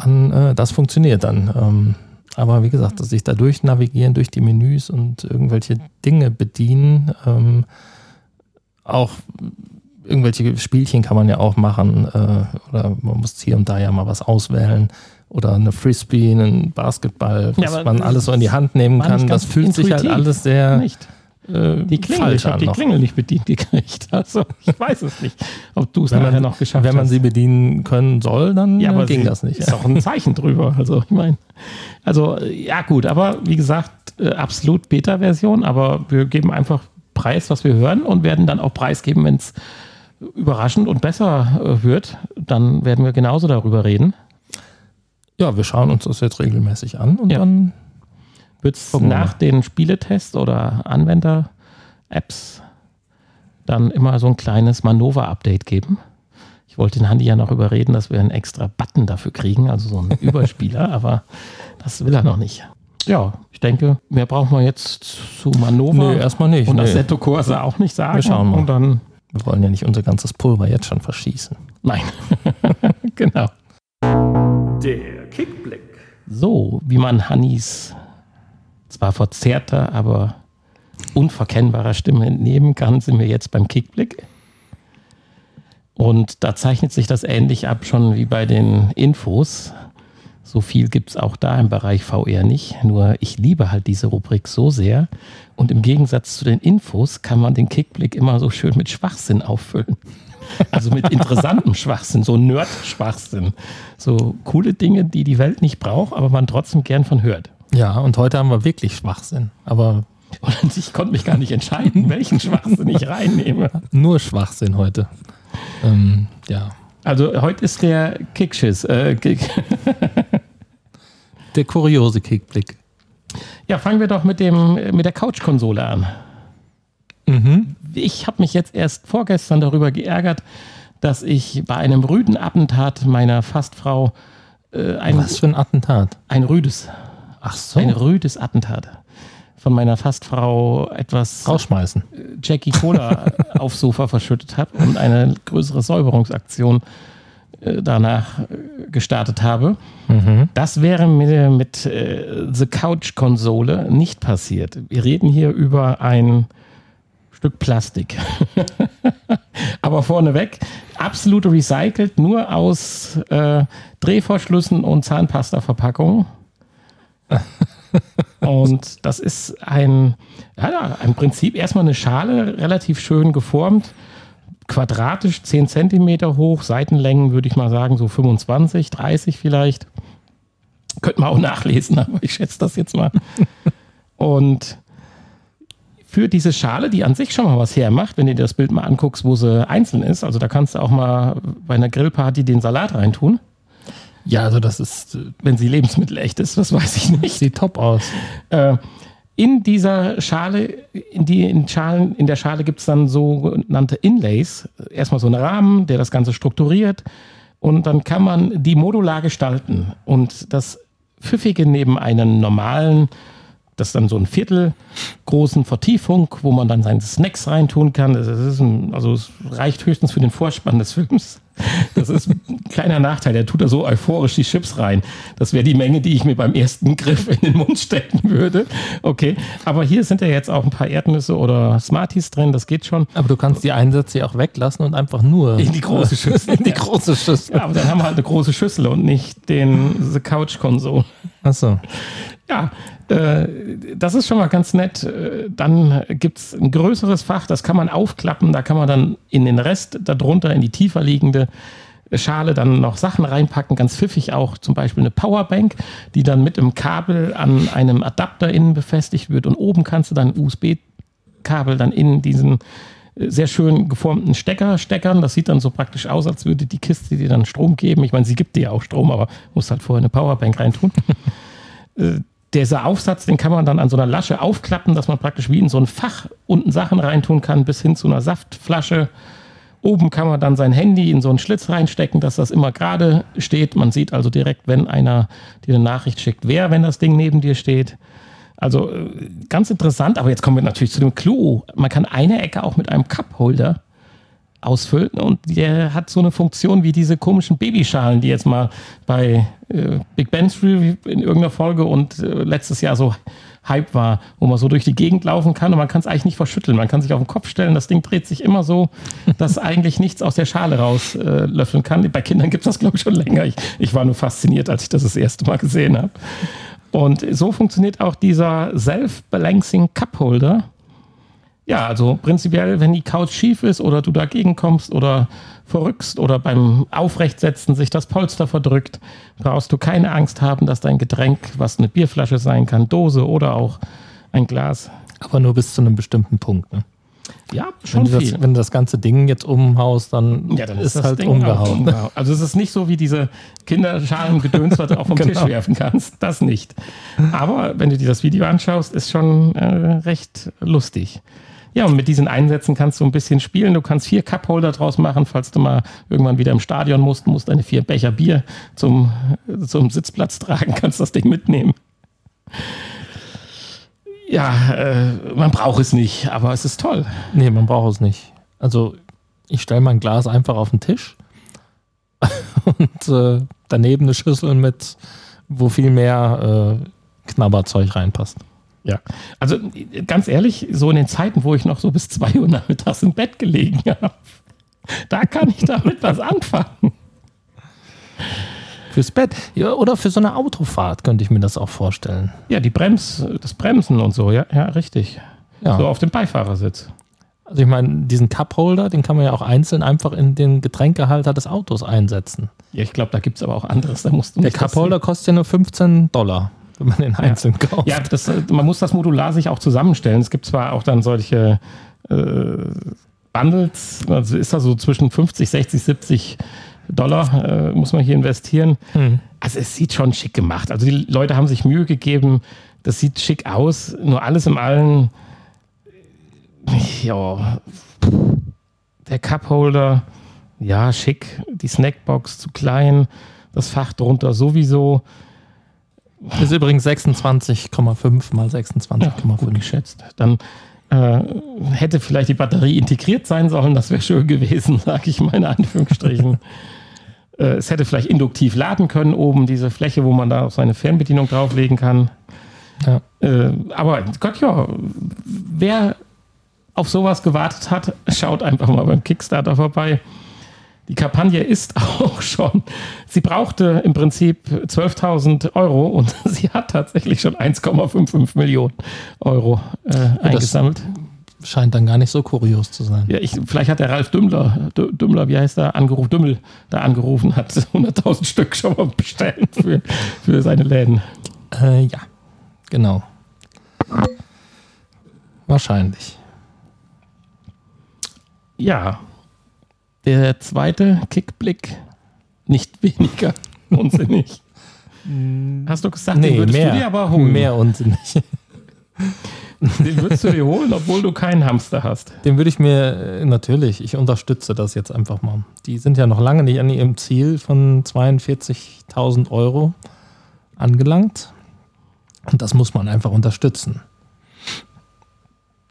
Dann, äh, das funktioniert dann. Ähm, aber wie gesagt, dass sich da durch navigieren, durch die Menüs und irgendwelche Dinge bedienen, ähm, auch irgendwelche Spielchen kann man ja auch machen äh, oder man muss hier und da ja mal was auswählen oder eine Frisbee, einen Basketball, was Ja, man alles so in die Hand nehmen kann. Das fühlt sich halt alles sehr nicht. Äh, Die Klingel, falsch ich habe die noch. Klingel nicht bedient gekriegt. [laughs] Also ich weiß es nicht, ob du es nachher man, noch geschafft wenn man hast. sie bedienen können soll, dann ja, äh, aber ging das nicht. Ist auch ein Zeichen drüber. Also ich meine, also ja gut, aber wie gesagt, äh, absolut Beta-Version, aber wir geben einfach Preis, was wir hören und werden dann auch preisgeben, wenn es überraschend und besser äh, wird, dann werden wir genauso darüber reden. Ja, wir schauen uns das jetzt regelmäßig an und Ja. dann Wird es nach den Spieletests oder Anwender-Apps dann immer so ein kleines Manova-Update geben? Ich wollte den Handy ja noch überreden, dass wir einen extra Button dafür kriegen, also so einen [laughs] Überspieler, aber das will er noch nicht. Ja, ich denke, mehr brauchen wir jetzt zu Manova Nee, erstmal nicht. und nee. Assetto Corsa auch nicht sagen. Wir schauen mal. Und dann, Wir wollen ja nicht unser ganzes Pulver jetzt schon verschießen. nein, [laughs] genau. Der Kickblick. So, wie man Hannis zwar verzerrter, aber unverkennbarer Stimme entnehmen kann, sind wir jetzt beim Kickblick. Und da zeichnet sich das ähnlich ab, schon wie bei den Infos. So viel gibt es auch da im Bereich VR nicht. Nur ich liebe halt diese Rubrik so sehr. Und im Gegensatz zu den Infos kann man den Kickblick immer so schön mit Schwachsinn auffüllen. Also mit interessantem Schwachsinn, so Nerd-Schwachsinn. So coole Dinge, die die Welt nicht braucht, aber man trotzdem gern von hört. Ja, und heute haben wir wirklich Schwachsinn. Aber Und [laughs] ich konnte mich gar nicht entscheiden, [laughs] welchen Schwachsinn ich reinnehme. nur Schwachsinn heute. Ähm, ja. Also heute ist der Kickschiss. Äh, Kick Der kuriose Kickblick. ja, fangen wir doch mit, dem, mit der Couch-Konsole an. Mhm. Ich habe mich jetzt erst vorgestern darüber geärgert, dass ich bei einem rüden Attentat meiner Fastfrau äh, ein, Was für ein Attentat. ein rüdes, Ach so. ein rüdes Attentat von meiner Fastfrau etwas Rausschmeißen. Jackie Cola [laughs] aufs Sofa verschüttet habe und eine größere Säuberungsaktion äh, danach äh, gestartet habe. Mhm. Das wäre mit, mit äh, The Couch-Konsole nicht passiert. Wir reden hier über ein Stück Plastik. [laughs] Aber vorneweg, absolut recycelt, nur aus äh, Drehverschlüssen und Zahnpasta-Verpackungen. [laughs] Und das ist ein, ja, im Prinzip erstmal eine Schale, relativ schön geformt, quadratisch, 10 Zentimeter hoch, Seitenlängen würde ich mal sagen, so 25, 30 vielleicht. Könnte man auch nachlesen, [laughs] aber ich schätze das jetzt mal. Und für diese Schale, die an sich schon mal was hermacht, wenn du dir das Bild mal anguckst, wo sie einzeln ist, also da kannst du auch mal bei einer Grillparty den Salat reintun. Ja, also das ist, Wenn sie lebensmittelecht ist, das weiß ich nicht. sieht top aus. Äh, in dieser Schale, in, die, in, Schalen, in der Schale gibt es dann sogenannte Inlays. Erstmal so einen Rahmen, der das Ganze strukturiert. Und dann kann man die modular gestalten. Und das Pfiffige neben einem normalen, das ist dann so ein Viertel großen Vertiefung, wo man dann seine Snacks reintun kann. Das ist ein, also es reicht höchstens für den Vorspann des Films. Das ist ein kleiner Nachteil. Der tut da so euphorisch die Chips rein. Das wäre die Menge, die ich mir beim ersten Griff in den Mund stecken würde. Okay. Aber hier sind ja jetzt auch ein paar Erdnüsse oder Smarties drin. Das geht schon. Aber du kannst die Einsätze ja auch weglassen und einfach nur In die große [laughs] Schüssel. in die große Schüssel. Ja, aber dann haben wir halt eine große Schüssel und nicht den The Couch Console. Achso. Ja, äh, das ist schon mal ganz nett. Äh, Dann gibt es ein größeres Fach, das kann man aufklappen. Da kann man dann in den Rest darunter, in die tiefer liegende Schale, dann noch Sachen reinpacken. Ganz pfiffig auch zum Beispiel eine Powerbank, die dann mit einem Kabel an einem Adapter innen befestigt wird. Und oben kannst du dann USB-Kabel dann in diesen äh, sehr schön geformten Stecker steckern. Das sieht dann so praktisch aus, als würde die Kiste dir dann Strom geben. Ich meine, sie gibt dir ja auch Strom, aber muss halt vorher eine Powerbank reintun. [laughs] Dieser Aufsatz, den kann man dann an so einer Lasche aufklappen, dass man praktisch wie in so ein Fach unten Sachen reintun kann, bis hin zu einer Saftflasche. Oben kann man dann sein Handy in so einen Schlitz reinstecken, dass das immer gerade steht. Man sieht also direkt, wenn einer dir eine Nachricht schickt, wer, wenn das Ding neben dir steht. Also äh, ganz interessant, aber jetzt kommen wir natürlich zu dem Clou. Man kann eine Ecke auch mit einem Cup-Holder ausfüllen und der hat so eine Funktion wie diese komischen Babyschalen, die jetzt mal bei äh, Big Bang Theory in irgendeiner Folge und äh, letztes Jahr so Hype war, wo man so durch die Gegend laufen kann und man kann es eigentlich nicht verschütteln. Man kann sich auf den Kopf stellen, das Ding dreht sich immer so, dass [laughs] eigentlich nichts aus der Schale rauslöffeln äh, kann. Bei Kindern gibt es das, glaube ich, schon länger. Ich, ich war nur fasziniert, als ich das das erste Mal gesehen habe. Und so funktioniert auch dieser Self-Balancing Cup Holder. Ja, also prinzipiell, wenn die Couch schief ist oder du dagegen kommst oder verrückst oder beim Aufrechtsetzen sich das Polster verdrückt, brauchst du keine Angst haben, dass dein Getränk, was eine Bierflasche sein kann, Dose oder auch ein Glas. Aber nur bis zu einem bestimmten Punkt. Ne? Ja, Wenn, schon du das, viel. wenn du das ganze Ding jetzt umhaust, dann, Ja, dann ist, das halt Ding auch umgehauen. umgehauen. Also es ist nicht so wie diese Kinderschalen-Gedöns, was du auf [laughs] vom Genau. Tisch werfen kannst. Das nicht. Aber wenn du dir das Video anschaust, ist schon äh, recht lustig. Ja, und mit diesen Einsätzen kannst du ein bisschen spielen. Du kannst vier Cupholder draus machen, falls du mal irgendwann wieder im Stadion musst, musst deine vier Becher Bier zum, zum Sitzplatz tragen, [laughs] kannst das Ding mitnehmen. Ja, äh, man braucht es nicht, aber es ist toll. Nee, man braucht es nicht. Also ich stelle mein Glas einfach auf den Tisch [laughs] und äh, daneben eine Schüssel mit, wo viel mehr äh, Knabberzeug reinpasst. Ja, also ganz ehrlich, so in den Zeiten, wo ich noch so bis 2 Uhr nachmittags im Bett gelegen [laughs] habe, da kann ich damit was anfangen. Fürs Bett. Ja, oder für so eine Autofahrt könnte ich mir das auch vorstellen. Ja, die Brems, das Bremsen und so, ja, ja, richtig. Ja. So auf dem Beifahrersitz. Also ich meine, diesen Cupholder, den kann man ja auch einzeln einfach in den Getränkehalter des Autos einsetzen. Ja, ich glaube, da gibt es aber auch anderes. Da musst du Der Cupholder kostet ja nur 15 Dollar, wenn man den einzeln kauft. Ja, das, äh, man muss das modular sich auch zusammenstellen. Es gibt zwar auch dann solche äh, Bundles, also ist da so zwischen 50, 60, 70 Dollar äh, muss man hier investieren. Hm. Also es sieht schon schick gemacht. Also die Leute haben sich Mühe gegeben. Das sieht schick aus. Nur alles im Allen, ja, der Cupholder, ja, schick. Die Snackbox zu klein. Das Fach drunter sowieso. Ist übrigens 26,5 mal 26,5. Gut geschätzt. Dann äh, hätte vielleicht die Batterie integriert sein sollen. Das wäre schön gewesen, [laughs] sage ich mal in Anführungsstrichen. [laughs] äh, es hätte vielleicht induktiv laden können oben, diese Fläche, wo man da auch seine Fernbedienung drauflegen kann. Ja. Äh, aber Gott, ja, wer auf sowas gewartet hat, [laughs] schaut einfach mal beim Kickstarter vorbei. Die Kampagne ist [laughs] auch schon, sie brauchte im Prinzip 12.000 Euro und [laughs] sie hat tatsächlich schon 1,55 Millionen Euro äh, eingesammelt. Scheint dann gar nicht so kurios zu sein. Ja, ich, vielleicht hat der Ralf Dümmler, Dü- Dümmler, wie heißt der, angerufen, Dümmel, da angerufen, hat [laughs] 100.000 Stück schon mal bestellt für, für seine Läden. Äh, ja, genau. Wahrscheinlich. Ja, der zweite Kickblick, nicht weniger [laughs] unsinnig. Hast du gesagt, den Nee, würdest mehr. du dir aber holen? [laughs] Mehr unsinnig. [laughs] Den würdest du dir holen, obwohl du keinen Hamster hast. Den würde ich mir äh, natürlich, ich unterstütze das jetzt einfach mal. Die sind ja noch lange nicht an ihrem Ziel von 42.000 Euro angelangt. Und das muss man einfach unterstützen.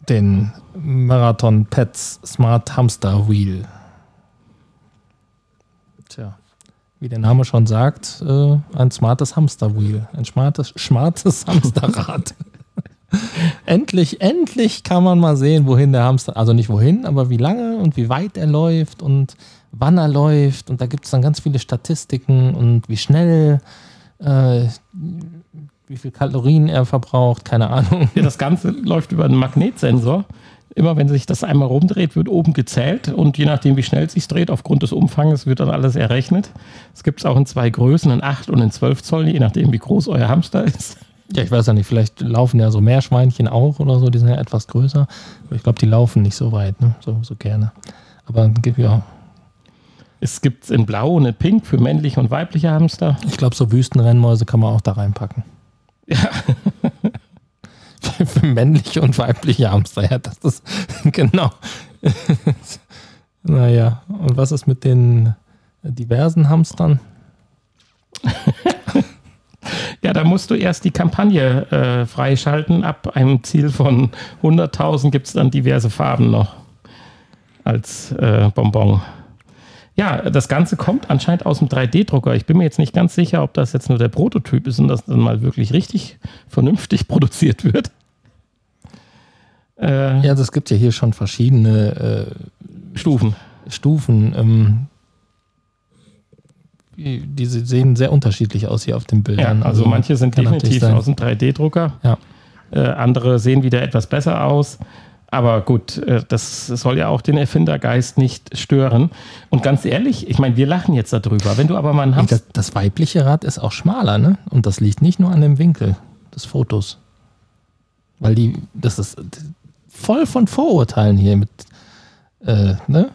Den Marathon Pets Smart Hamster Wheel. Tja, wie der Name schon sagt, äh, ein smartes Hamster Wheel. Ein smartes, smartes [laughs] Hamsterrad. endlich, endlich kann man mal sehen, wohin der Hamster, also nicht wohin, aber wie lange und wie weit er läuft und wann er läuft. Und da gibt es dann ganz viele Statistiken und wie schnell, äh, wie viel Kalorien er verbraucht, keine Ahnung. Ja, das Ganze läuft über einen Magnetsensor. Immer wenn sich das einmal rumdreht, wird oben gezählt und je nachdem, wie schnell es sich dreht, aufgrund des Umfanges wird dann alles errechnet. Es gibt es auch in zwei Größen, in 8 und in 12 Zoll, je nachdem, wie groß euer Hamster ist. Ja, ich weiß ja nicht, vielleicht laufen ja so Meerschweinchen auch oder so, die sind ja etwas größer. Aber ich glaube, die laufen nicht so weit, ne? so, so gerne. Aber ja, Es gibt es in Blau und in Pink für männliche und weibliche Hamster. ich glaube, so Wüstenrennmäuse kann man auch da reinpacken. Ja. Für männliche und weibliche Hamster, ja, das ist [laughs] genau. naja, und was ist mit den diversen Hamstern? [laughs] Ja, da musst du erst die Kampagne äh, freischalten. Ab einem Ziel von 100.000 gibt es dann diverse Farben noch als äh, Bonbon. Ja, das Ganze kommt anscheinend aus dem 3D-Drucker. Ich bin mir jetzt nicht ganz sicher, ob das jetzt nur der Prototyp ist und das dann mal wirklich richtig vernünftig [laughs] produziert wird. Äh, Ja, das gibt ja hier schon verschiedene Stufen. äh, Stufen. Ähm, die sehen sehr unterschiedlich aus hier auf den Ja, Bildern. also manche sind definitiv aus dem 3D-Drucker. Ja. Äh, andere sehen wieder etwas besser aus. Aber gut, äh, das soll ja auch den Erfindergeist nicht stören. Und ganz ehrlich, ich meine, wir lachen jetzt darüber. Wenn du aber mal einen Hamster. Das, das weibliche Rad ist auch schmaler, ne? Und das liegt nicht nur an dem Winkel des Fotos. Weil die, das ist voll von Vorurteilen hier mit, äh, ne?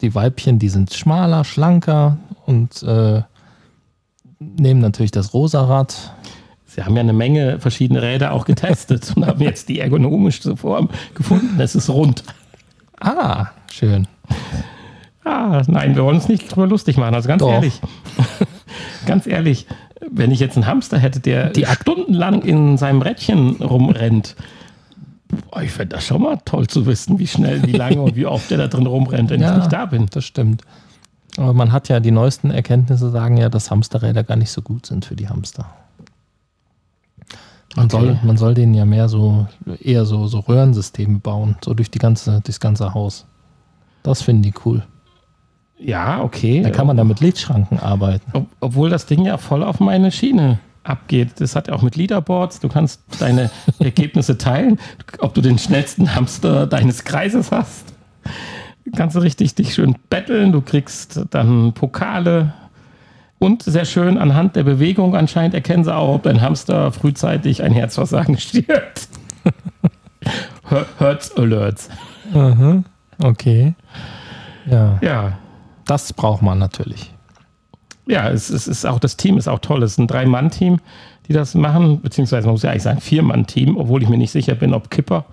Die Weibchen, die sind schmaler, schlanker und äh, nehmen natürlich das rosa Rad. Sie haben ja eine Menge verschiedene Räder auch getestet und haben jetzt die ergonomische Form gefunden. Es ist rund. Ah, schön. Ah, nein, wir wollen uns nicht drüber lustig machen. Also ganz Doch. ehrlich, [laughs] ganz ehrlich, wenn ich jetzt einen Hamster hätte, der Die stundenlang in seinem Rädchen rumrennt, boah, ich fände das schon mal toll zu wissen, wie schnell, wie lange und wie oft der da drin rumrennt, wenn ich nicht da bin. Das stimmt. Aber man hat ja die neuesten Erkenntnisse sagen ja, dass Hamsterräder gar nicht so gut sind für die Hamster. Man, Okay. soll, man soll denen ja mehr so, eher so, so Röhrensysteme bauen, so durch die ganze, durchs ganze Haus. Das finden die cool. Ja, okay. Da kann man da mit Lichtschranken arbeiten. Ob, obwohl das Ding ja voll auf meine Schiene abgeht. Das hat ja auch mit Leaderboards. Du kannst deine [laughs] Ergebnisse teilen, ob du den schnellsten Hamster deines Kreises hast. Kannst du richtig dich schön betteln. Du kriegst dann Pokale. Und sehr schön, anhand der Bewegung anscheinend erkennen sie auch, ob dein Hamster frühzeitig ein Herzversagen stirbt. [laughs] Hur- Hurts Alerts. Okay. Ja, Ja, das braucht man natürlich. Ja, es, es ist auch, das Team ist auch toll. Es ist ein Drei-Mann-Team, die das machen, beziehungsweise man muss ja eigentlich sagen, Vier-Mann-Team, obwohl ich mir nicht sicher bin, ob Kipper,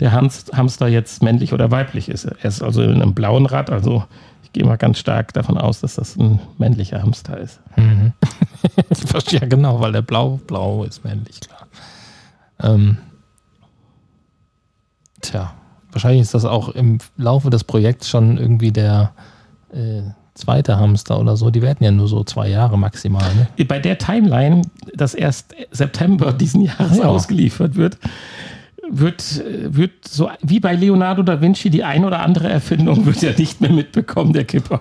der Hans, Hamster, jetzt männlich oder weiblich ist. Er ist also in einem blauen Rad, also ich gehe mal ganz stark davon aus, dass das ein männlicher Hamster ist. [laughs] Verstehe ja genau, weil der Blau, Blau ist männlich, klar. Ähm, tja, wahrscheinlich ist das auch im Laufe des Projekts schon irgendwie der äh, zweite Hamster oder so. Die werden ja nur so zwei Jahre maximal. Ne? Bei der Timeline, dass erst September diesen Jahres Ja. ausgeliefert wird, wird, wird so wie bei Leonardo da Vinci die ein oder andere Erfindung wird ja nicht mehr mitbekommen, der Kipper.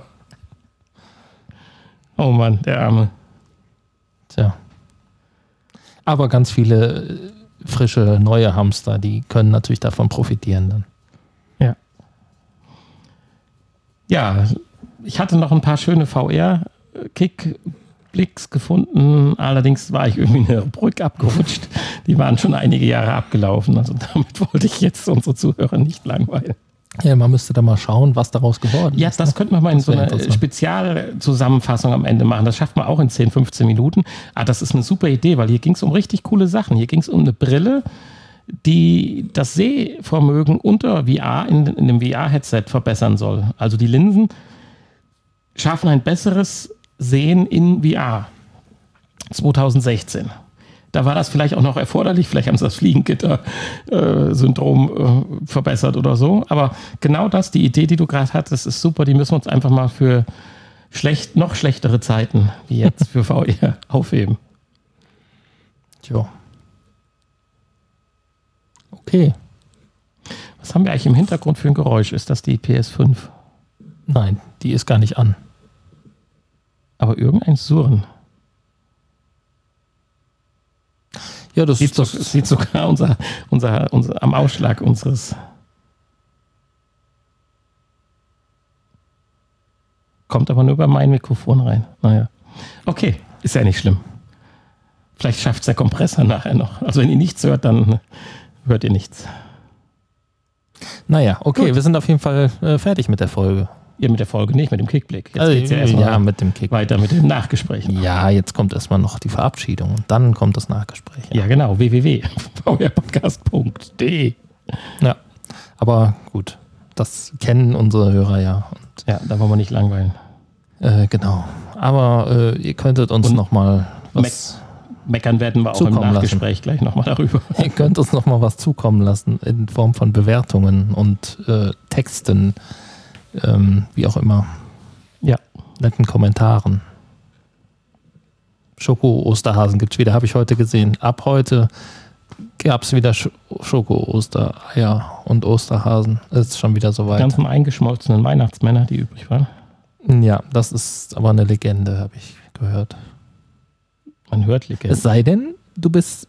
Oh Mann, der Arme. Tja. Aber ganz viele äh, frische, neue Hamster, die können natürlich davon profitieren dann. Ja. Ja, ich hatte noch ein paar schöne VR-Kick-Blicks gefunden. Allerdings war ich irgendwie eine Brücke abgerutscht. Die waren schon einige Jahre abgelaufen. Also damit [laughs] wollte ich jetzt unsere Zuhörer nicht langweilen. Ja, man müsste da mal schauen, was daraus geworden Ja, ist. das ne? könnte man mal in so einer. Spezialzusammenfassung am Ende machen. Das schafft man auch in 10, 15 Minuten. Ah, das ist eine super Idee, weil hier ging es um richtig coole Sachen. Hier ging es um eine Brille, die das Sehvermögen unter VR in, in dem VR-Headset verbessern soll. Also die Linsen schaffen ein besseres Sehen in VR. 2016. Da war das vielleicht auch noch erforderlich. Vielleicht haben sie das Fliegengitter-Syndrom äh, verbessert oder so. Aber genau das, die Idee, die du gerade hattest, ist super. Die müssen wir uns einfach mal für schlecht, noch schlechtere Zeiten wie jetzt für VR [laughs] aufheben. Tja. Okay. Was haben wir eigentlich im Hintergrund für ein Geräusch? Ist das die PS5? Nein, die ist gar nicht an. Aber irgendein Surren. Ja, das Sieht, ist so, das. sieht sogar unser, unser, unser, am Ausschlag unseres. Kommt aber nur über mein Mikrofon rein. Naja. Okay, ist ja nicht schlimm. Vielleicht schafft es der Kompressor nachher noch. Also, wenn ihr nichts hört, dann hört ihr nichts. Naja, okay, Gut. wir sind auf jeden Fall äh, fertig mit der Folge. Ihr mit der Folge nicht, mit dem Kickblick. Jetzt Also, geht's ja ja, erstmal mit dem Kick. weiter mit den Nachgesprächen. Ja, jetzt kommt erstmal noch die Verabschiedung und dann kommt das Nachgespräch. Ja, genau. www.vrpodcast.de. Ja. Aber gut, das kennen unsere Hörer ja. Und, Ja, da wollen wir nicht langweilen. äh, genau. Aber äh, ihr könntet uns nochmal was. Meckern werden wir auch im lassen. Nachgespräch gleich nochmal darüber. [laughs] Ihr könnt uns noch mal was zukommen lassen in Form von Bewertungen und äh, Texten, ähm, wie auch immer, Ja. netten Kommentaren. Schoko-Osterhasen gibt es wieder, habe ich heute gesehen. Ab heute gab es wieder Sch Schoko-Ostereier und Osterhasen. Es ist schon wieder Die soweit. ganzen eingeschmolzenen Weihnachtsmänner, die übrig waren. Ja, das ist aber eine Legende, habe ich gehört. Man hört Legende. Es sei denn, du bist,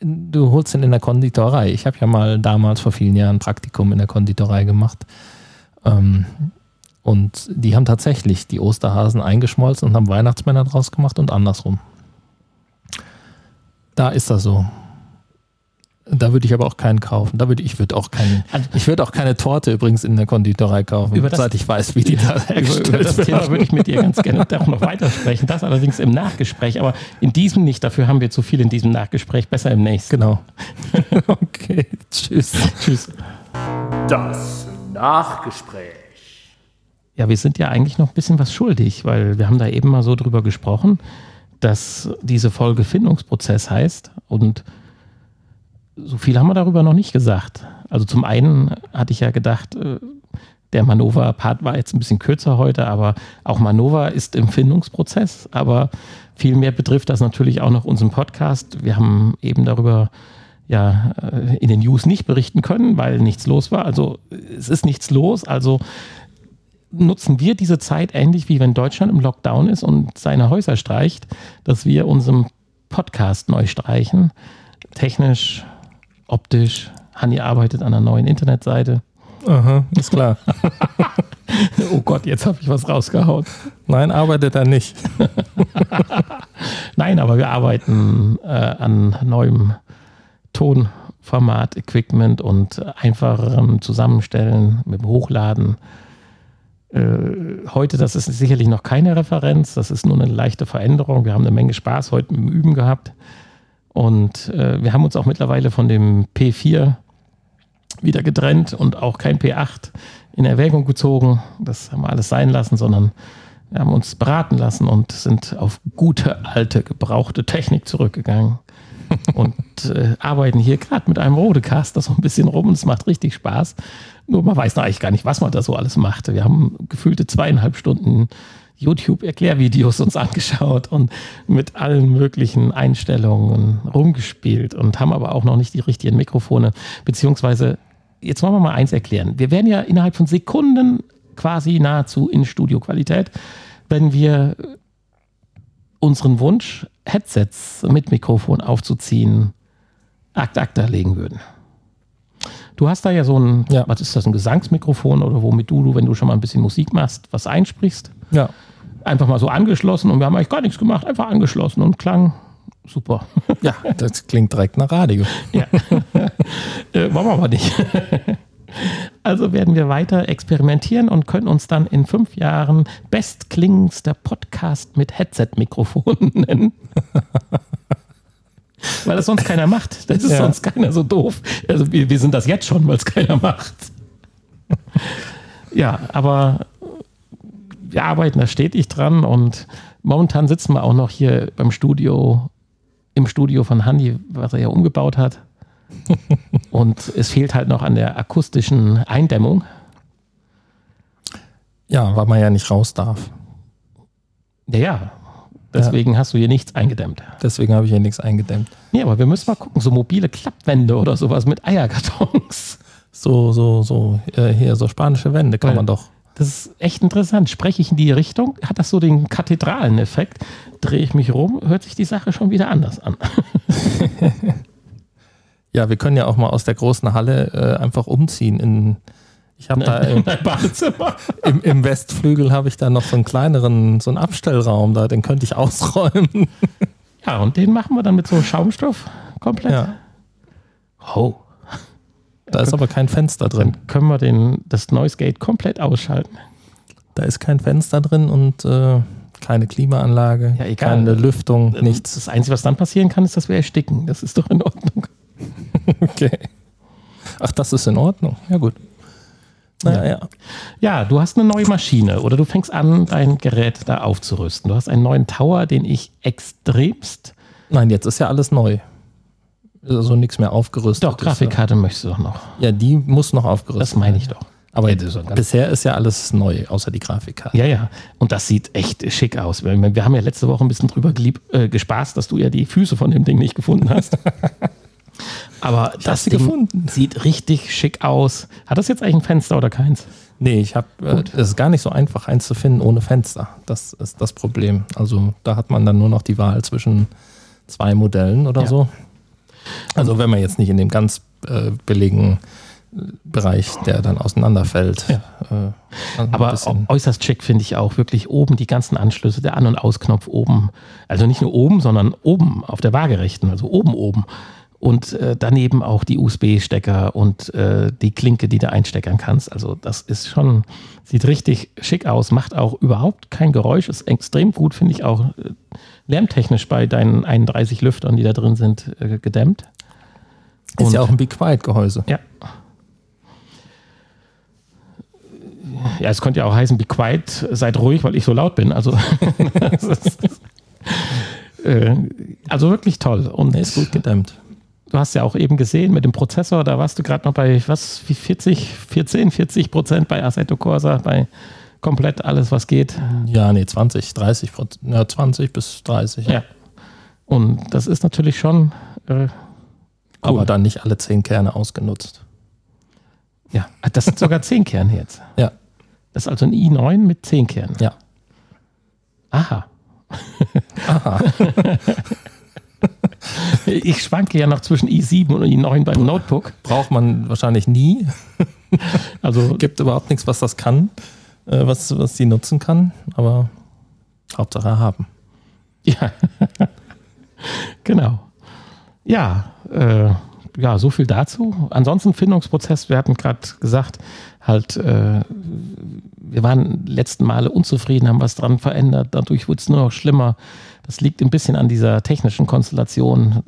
du holst ihn in der Konditorei. Ich habe ja mal damals vor vielen Jahren ein Praktikum in der Konditorei gemacht. Ähm, und die haben tatsächlich die Osterhasen eingeschmolzen und haben Weihnachtsmänner draus gemacht und andersrum. Da ist das so. Da würde ich aber auch keinen kaufen. Da würde ich würde auch keinen. Also- Ich würde auch keine Torte übrigens in der Konditorei kaufen, Über das- seit ich weiß, wie die da über, hergestellt über das Thema werden. würde ich mit dir ganz gerne auch noch weitersprechen. Das allerdings im Nachgespräch, aber in diesem nicht. Dafür haben wir zu viel in diesem Nachgespräch. Besser im nächsten. Genau. [laughs] okay. Tschüss. Tschüss. Das Nachgespräch. Ja, wir sind ja eigentlich noch ein bisschen was schuldig, weil wir haben da eben mal so drüber gesprochen, dass diese Folge Findungsprozess heißt und so viel haben wir darüber noch nicht gesagt. Also zum einen hatte ich ja gedacht, äh, der Manova-Part war jetzt ein bisschen kürzer heute, aber auch Manova ist im Findungsprozess, aber vielmehr betrifft das natürlich auch noch unseren Podcast. Wir haben eben darüber ja äh, in den News nicht berichten können, weil nichts los war. Also es ist nichts los, also nutzen wir diese Zeit ähnlich wie wenn Deutschland im Lockdown ist und seine Häuser streicht, dass wir unseren Podcast neu streichen. Technisch, optisch. Hanni arbeitet an einer neuen Internetseite. Aha, ist klar. [laughs] Oh Gott, jetzt habe ich was rausgehauen. Nein, arbeitet er nicht. [laughs] Nein, aber wir arbeiten äh, an neuem Tonformat, Equipment und einfacherem Zusammenstellen mit Hochladen. Äh, heute, das ist sicherlich noch keine Referenz, das ist nur eine leichte Veränderung. Wir haben eine Menge Spaß heute mit dem Üben gehabt. Und äh, wir haben uns auch mittlerweile von dem P4 wieder getrennt und auch kein P8 in Erwägung gezogen. Das haben wir alles sein lassen, sondern wir haben uns beraten lassen und sind auf gute, alte, gebrauchte Technik zurückgegangen. [laughs] und äh, arbeiten hier gerade mit einem Rodecaster so ein bisschen rum und es macht richtig Spaß. Nur man weiß eigentlich gar nicht, was man da so alles macht. Wir haben gefühlte zweieinhalb Stunden YouTube-Erklärvideos uns angeschaut und mit allen möglichen Einstellungen rumgespielt und haben aber auch noch nicht die richtigen Mikrofone. Beziehungsweise, jetzt wollen wir mal eins erklären. Wir werden ja innerhalb von Sekunden quasi nahezu in Studioqualität, wenn wir unseren Wunsch, Headsets mit Mikrofon aufzuziehen, akt acta legen würden. Du hast da ja so ein, Ja. was ist das, ein Gesangsmikrofon oder womit du, wenn du schon mal ein bisschen Musik machst, was einsprichst? Ja. Einfach mal so angeschlossen und wir haben eigentlich gar nichts gemacht, einfach angeschlossen und klang super. Ja, das klingt direkt nach Radio. Ja. [laughs] äh, wollen wir aber nicht. [laughs] Also werden wir weiter experimentieren und können uns dann in fünf Jahren bestklingendster Podcast mit Headset-Mikrofonen [laughs] nennen. weil das sonst keiner macht. Das ist Ja. sonst keiner so doof. Also wir, wir sind das jetzt schon, weil es keiner macht. ja, aber wir arbeiten da stetig dran und momentan sitzen wir auch noch hier beim Studio, im Studio von Handy, was er ja umgebaut hat. Und es fehlt halt noch an der akustischen Eindämmung. Ja, weil man ja nicht raus darf. Ja, ja. Deswegen hast du hier nichts eingedämmt. Deswegen habe ich hier nichts eingedämmt. Ja, aber wir müssen mal gucken, so mobile Klappwände oder sowas mit Eierkartons. So, so, so, äh, hier, so spanische Wände kann Weil- man doch. Das ist echt interessant. Spreche ich in die Richtung, hat das so den Kathedraleneffekt. Drehe ich mich rum, hört sich die Sache schon wieder anders an. [laughs] Ja, wir können ja auch mal aus der großen Halle äh, einfach umziehen. In, ich habe da im, [laughs] im, im Westflügel habe ich da noch so einen kleineren, so einen Abstellraum da, den könnte ich ausräumen. [laughs] Ja, und den machen wir dann mit so Schaumstoff komplett. Ja, Oh. da ist aber kein Fenster drin. Dann können wir den, das Noise Gate komplett ausschalten. Da ist kein Fenster drin und äh, keine Klimaanlage, Ja, keine Lüftung, Nichts. nichts. Das Einzige, was dann passieren kann, ist, dass wir ersticken. Das ist doch in Ordnung. [laughs] Okay. Ach, das ist in Ordnung. Ja, gut. Naja, ja. Ja, du hast eine neue Maschine oder du fängst an, dein Gerät da aufzurüsten. Du hast einen neuen Tower, den ich extremst. Nein, jetzt ist ja alles neu. Ist Also nichts mehr aufgerüstet. Doch, Grafikkarte möchtest du doch noch. Ja, die muss noch aufgerüstet Das meine ich doch. Aber Ja, ist bisher ist ja alles neu, außer die Grafikkarte. Ja, ja. Und das sieht echt schick aus. Wir wir haben ja letzte Woche ein bisschen drüber gelieb, äh, gespaßt, dass du ja die Füße von dem Ding nicht gefunden hast. [laughs] Aber das sie Ding gefunden. sieht richtig schick aus. Hat das jetzt eigentlich ein Fenster oder keins? Nee, ich habe, äh, es ist gar nicht so einfach, eins zu finden ohne Fenster. Das ist das Problem. Also da hat man dann nur noch die Wahl zwischen zwei Modellen oder Ja. so. Also wenn man jetzt nicht in dem ganz äh, billigen Bereich, der dann auseinanderfällt. Ja. Äh, Aber äußerst schick finde ich auch wirklich oben die ganzen Anschlüsse, der An- und Ausknopf oben. Also nicht nur oben, sondern oben auf der waagerechten, also oben oben. Und äh, daneben auch die USB-Stecker und äh, die Klinke, die du einsteckern kannst. Also das ist schon, sieht richtig schick aus, macht auch überhaupt kein Geräusch, ist extrem gut, finde ich auch äh, lärmtechnisch bei deinen 31 Lüftern, die da drin sind, äh, gedämmt. ist ja und- auch ein Be Quiet Gehäuse. Ja. Ja, es könnte ja auch heißen, be quiet, seid ruhig, weil ich so laut bin. Also, [laughs] ist, äh, also wirklich toll. Und ist gut gedämmt. Du hast ja auch eben gesehen mit dem Prozessor, da warst du gerade noch bei was, wie 40, 14, 40 Prozent bei Assetto Corsa, bei komplett alles, was geht. Ja, nee, 20, 30 Prozent. Ja, 20 bis 30. Ja. Und das ist natürlich schon, äh, Aber dann nicht alle 10 Kerne ausgenutzt. ja, das sind sogar 10 Kerne jetzt. [laughs] Ja, Das ist also ein i9 mit 10 Kernen. ja. Aha. Aha. [laughs] [laughs] Ich schwanke ja noch zwischen i7 und i9 beim Notebook. Braucht man wahrscheinlich nie. [laughs] Also Gibt überhaupt nichts, was das kann, äh, was, was die nutzen kann. Aber Hauptsache haben. [laughs] ja, genau. Ja, äh, ja, so viel dazu. Ansonsten Findungsprozess, wir hatten gerade gesagt, halt, äh, wir waren letzten Male unzufrieden, haben was dran verändert, dadurch wurde es nur noch schlimmer. Das liegt ein bisschen an dieser technischen Konstellation.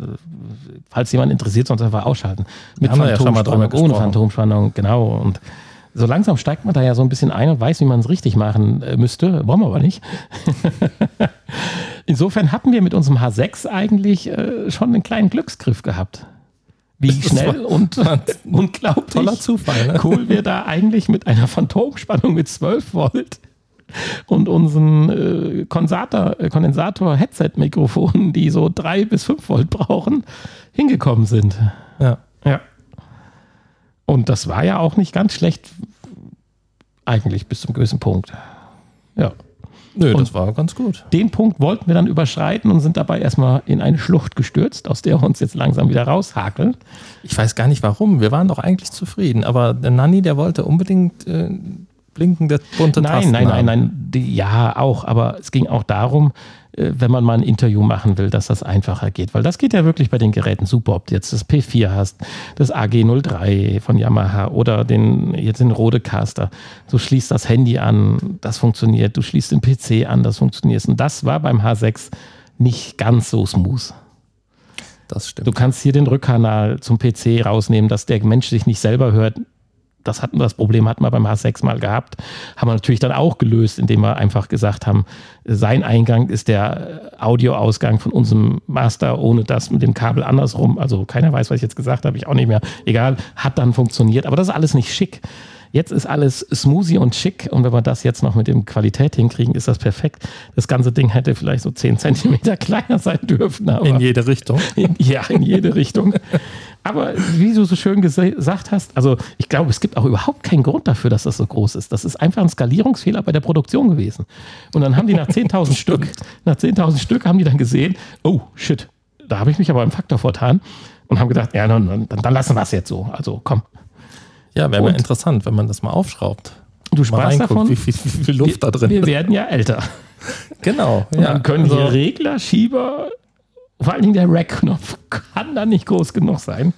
Falls jemand interessiert, sonst einfach ausschalten. Mit wir ja Phantomspannung, ohne. Phantomspannung, genau. Und so langsam steigt man da ja so ein bisschen ein und weiß, wie man es richtig machen äh, müsste. Wollen wir aber nicht. [laughs] Insofern hatten wir mit unserem H6 eigentlich äh, schon einen kleinen Glücksgriff gehabt. Wie schnell war- und [laughs] [laughs] unglaublich Toller Zufall, ne? cool wir da eigentlich mit einer Phantomspannung mit 12 Volt und unseren äh, Kondensator, äh, Kondensator-Headset-Mikrofonen, die so 3 bis 5 Volt brauchen, hingekommen sind. Ja. Ja. Und das war ja auch nicht ganz schlecht, eigentlich bis zum gewissen Punkt. Ja. Nö, Und- das war ganz gut. Den Punkt wollten wir dann überschreiten und sind dabei erstmal in eine Schlucht gestürzt, aus der wir uns jetzt langsam wieder raushakeln. Ich weiß gar nicht warum. Wir waren doch eigentlich zufrieden. Aber der Nanni, der wollte unbedingt äh, blinkende bunte Nein, Tasten nein, nein, haben. nein. Die, ja, auch. Aber es ging auch darum, äh, wenn man mal ein Interview machen will, dass das einfacher geht. Weil das geht ja wirklich bei den Geräten super, ob du jetzt das P4 hast, das AG03 von Yamaha oder den, jetzt den Rodecaster. Du schließt das Handy an, das funktioniert. Du schließt den PC an, das funktioniert. Und das war beim H6 nicht ganz so smooth. Das stimmt. Du kannst hier den Rückkanal zum PC rausnehmen, dass der Mensch sich nicht selber hört. Das hatten wir, das Problem hatten wir beim H6 mal gehabt. Haben wir natürlich dann auch gelöst, indem wir einfach gesagt haben, sein Eingang ist der Audioausgang von unserem Master, ohne das mit dem Kabel andersrum. Also keiner weiß, was ich jetzt gesagt habe, ich auch nicht mehr. Egal, hat dann funktioniert. Aber das ist alles nicht schick. Jetzt ist alles smoothie und schick und wenn wir das jetzt noch mit dem Qualität hinkriegen, ist das perfekt. Das ganze Ding hätte vielleicht so 10 Zentimeter [laughs] kleiner sein dürfen. In jede Richtung. [laughs] in, ja, in jede Richtung. Aber wie du so schön gesagt hast, also ich glaube, es gibt auch überhaupt keinen Grund dafür, dass das so groß ist. Das ist einfach ein Skalierungsfehler bei der Produktion gewesen. Und dann haben die nach 10.000 [laughs] Stück, nach 10.000 Stück haben die dann gesehen, oh shit, da habe ich mich aber im Faktor vertan und haben gedacht, ja, dann, dann, dann lassen wir es jetzt so. Also komm. Ja, wäre mal interessant, wenn man das mal aufschraubt. Du reinguckt, davon, wie, viel- wie viel Luft da drin wir ist. werden ja älter. Genau. Und Ja, dann können also, hier Regler, Schieber, vor allen Dingen der Rack-Knopf kann da nicht groß genug sein.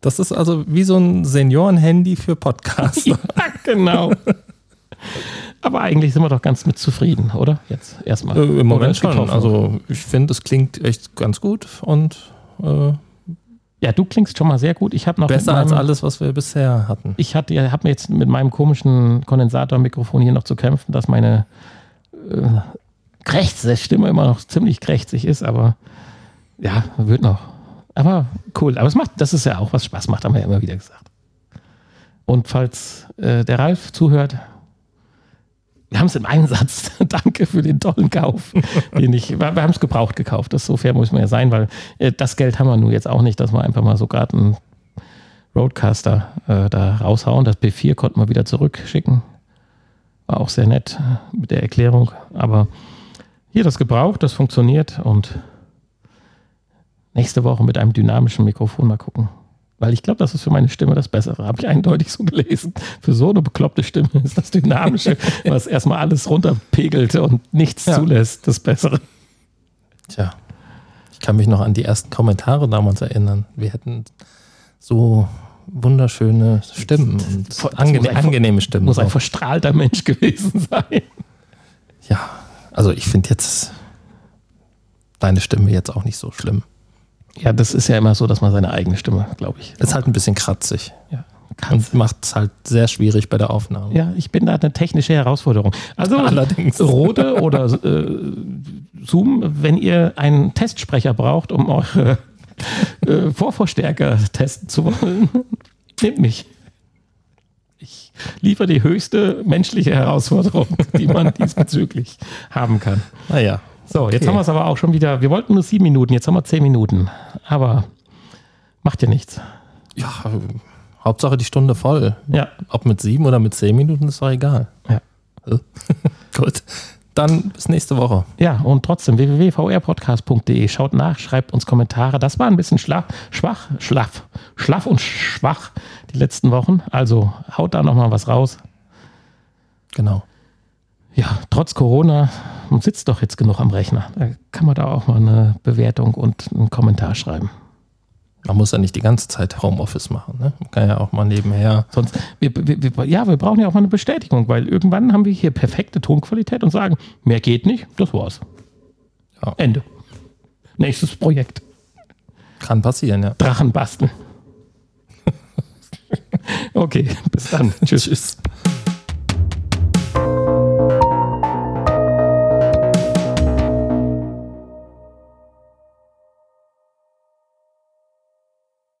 Das ist also wie so ein Senioren-Handy für Podcasts. [laughs] Ja, genau. Aber eigentlich sind wir doch ganz mit zufrieden, oder? Jetzt erstmal. Äh, Im Moment schon. Hoffnung? Also ich finde, es klingt echt ganz gut und äh, ja, du klingst schon mal sehr gut. Ich habe noch besser mit als meinem, alles, was wir bisher hatten. Ich hatte, habe mir jetzt mit meinem komischen Kondensatormikrofon hier noch zu kämpfen, dass meine äh, krächzige Stimme immer noch ziemlich krächzig ist, aber ja, wird noch. Aber cool. Aber es macht, das ist ja auch was Spaß macht, haben wir ja immer wieder gesagt. Und falls äh, der Ralf zuhört, wir haben es im Einsatz. [laughs] Danke für den tollen Kauf. den ich, wir haben es gebraucht gekauft. Das so fair muss man ja sein, weil äh, das Geld haben wir nun jetzt auch nicht, dass wir einfach mal so gerade einen Roadcaster äh, da raushauen. Das P4 konnten wir wieder zurückschicken. War auch sehr nett äh, mit der Erklärung. Aber hier das gebraucht, das funktioniert und nächste Woche mit einem dynamischen Mikrofon mal gucken. Weil ich glaube, das ist für meine Stimme das Bessere. Habe ich eindeutig so gelesen. Für so eine bekloppte Stimme [laughs] ist das Dynamische, was erstmal alles runterpegelt und nichts Ja. zulässt, das Bessere. Tja, ich kann mich noch an die ersten Kommentare damals erinnern. Wir hätten so wunderschöne Stimmen und muss angene ein- angenehme Stimmen. Muss ein auch. verstrahlter Mensch [laughs] gewesen sein. Ja, also ich finde jetzt deine Stimme jetzt auch nicht so schlimm. Ja, das ist ja immer so, dass man seine eigene Stimme, glaube ich. Ist halt ein bisschen kratzig Ja, und macht es halt sehr schwierig bei der Aufnahme. ja, ich bin da eine technische Herausforderung. Also Allerdings. Rode oder äh, Zoom, wenn ihr einen Testsprecher braucht, um eure äh, Vorverstärker testen zu wollen, nehmt mich. Ich liefere die höchste menschliche Herausforderung, die man [laughs] diesbezüglich haben kann. Naja, So, jetzt Okay. haben wir es aber auch schon wieder. Wir wollten nur sieben Minuten, jetzt haben wir zehn Minuten. Aber macht ja nichts. ja, Hauptsache die Stunde voll. Ja, Ob mit sieben oder mit zehn Minuten ist doch egal. ja. Äh, [laughs] Gut, dann bis nächste Woche. Ja, und trotzdem www.vrpodcast.de. Schaut nach, schreibt uns Kommentare. Das war ein bisschen schla schwach, schlaff, schlaff und schwach die letzten Wochen. Also haut da nochmal was raus. Genau. Ja, trotz Corona, man sitzt doch jetzt genug am Rechner. Da kann man da auch mal eine Bewertung und einen Kommentar schreiben. Man muss ja nicht die ganze Zeit Homeoffice machen. Ne? Man kann ja auch mal nebenher. Sonst, wir, wir, wir, ja, wir brauchen ja auch mal eine Bestätigung, weil irgendwann haben wir hier perfekte Tonqualität und sagen, mehr geht nicht, das war's. Ja. Ende. Nächstes Projekt. Kann passieren, ja. Drachen basteln. [laughs] okay, bis dann. [laughs] Tschüss. Tschüss.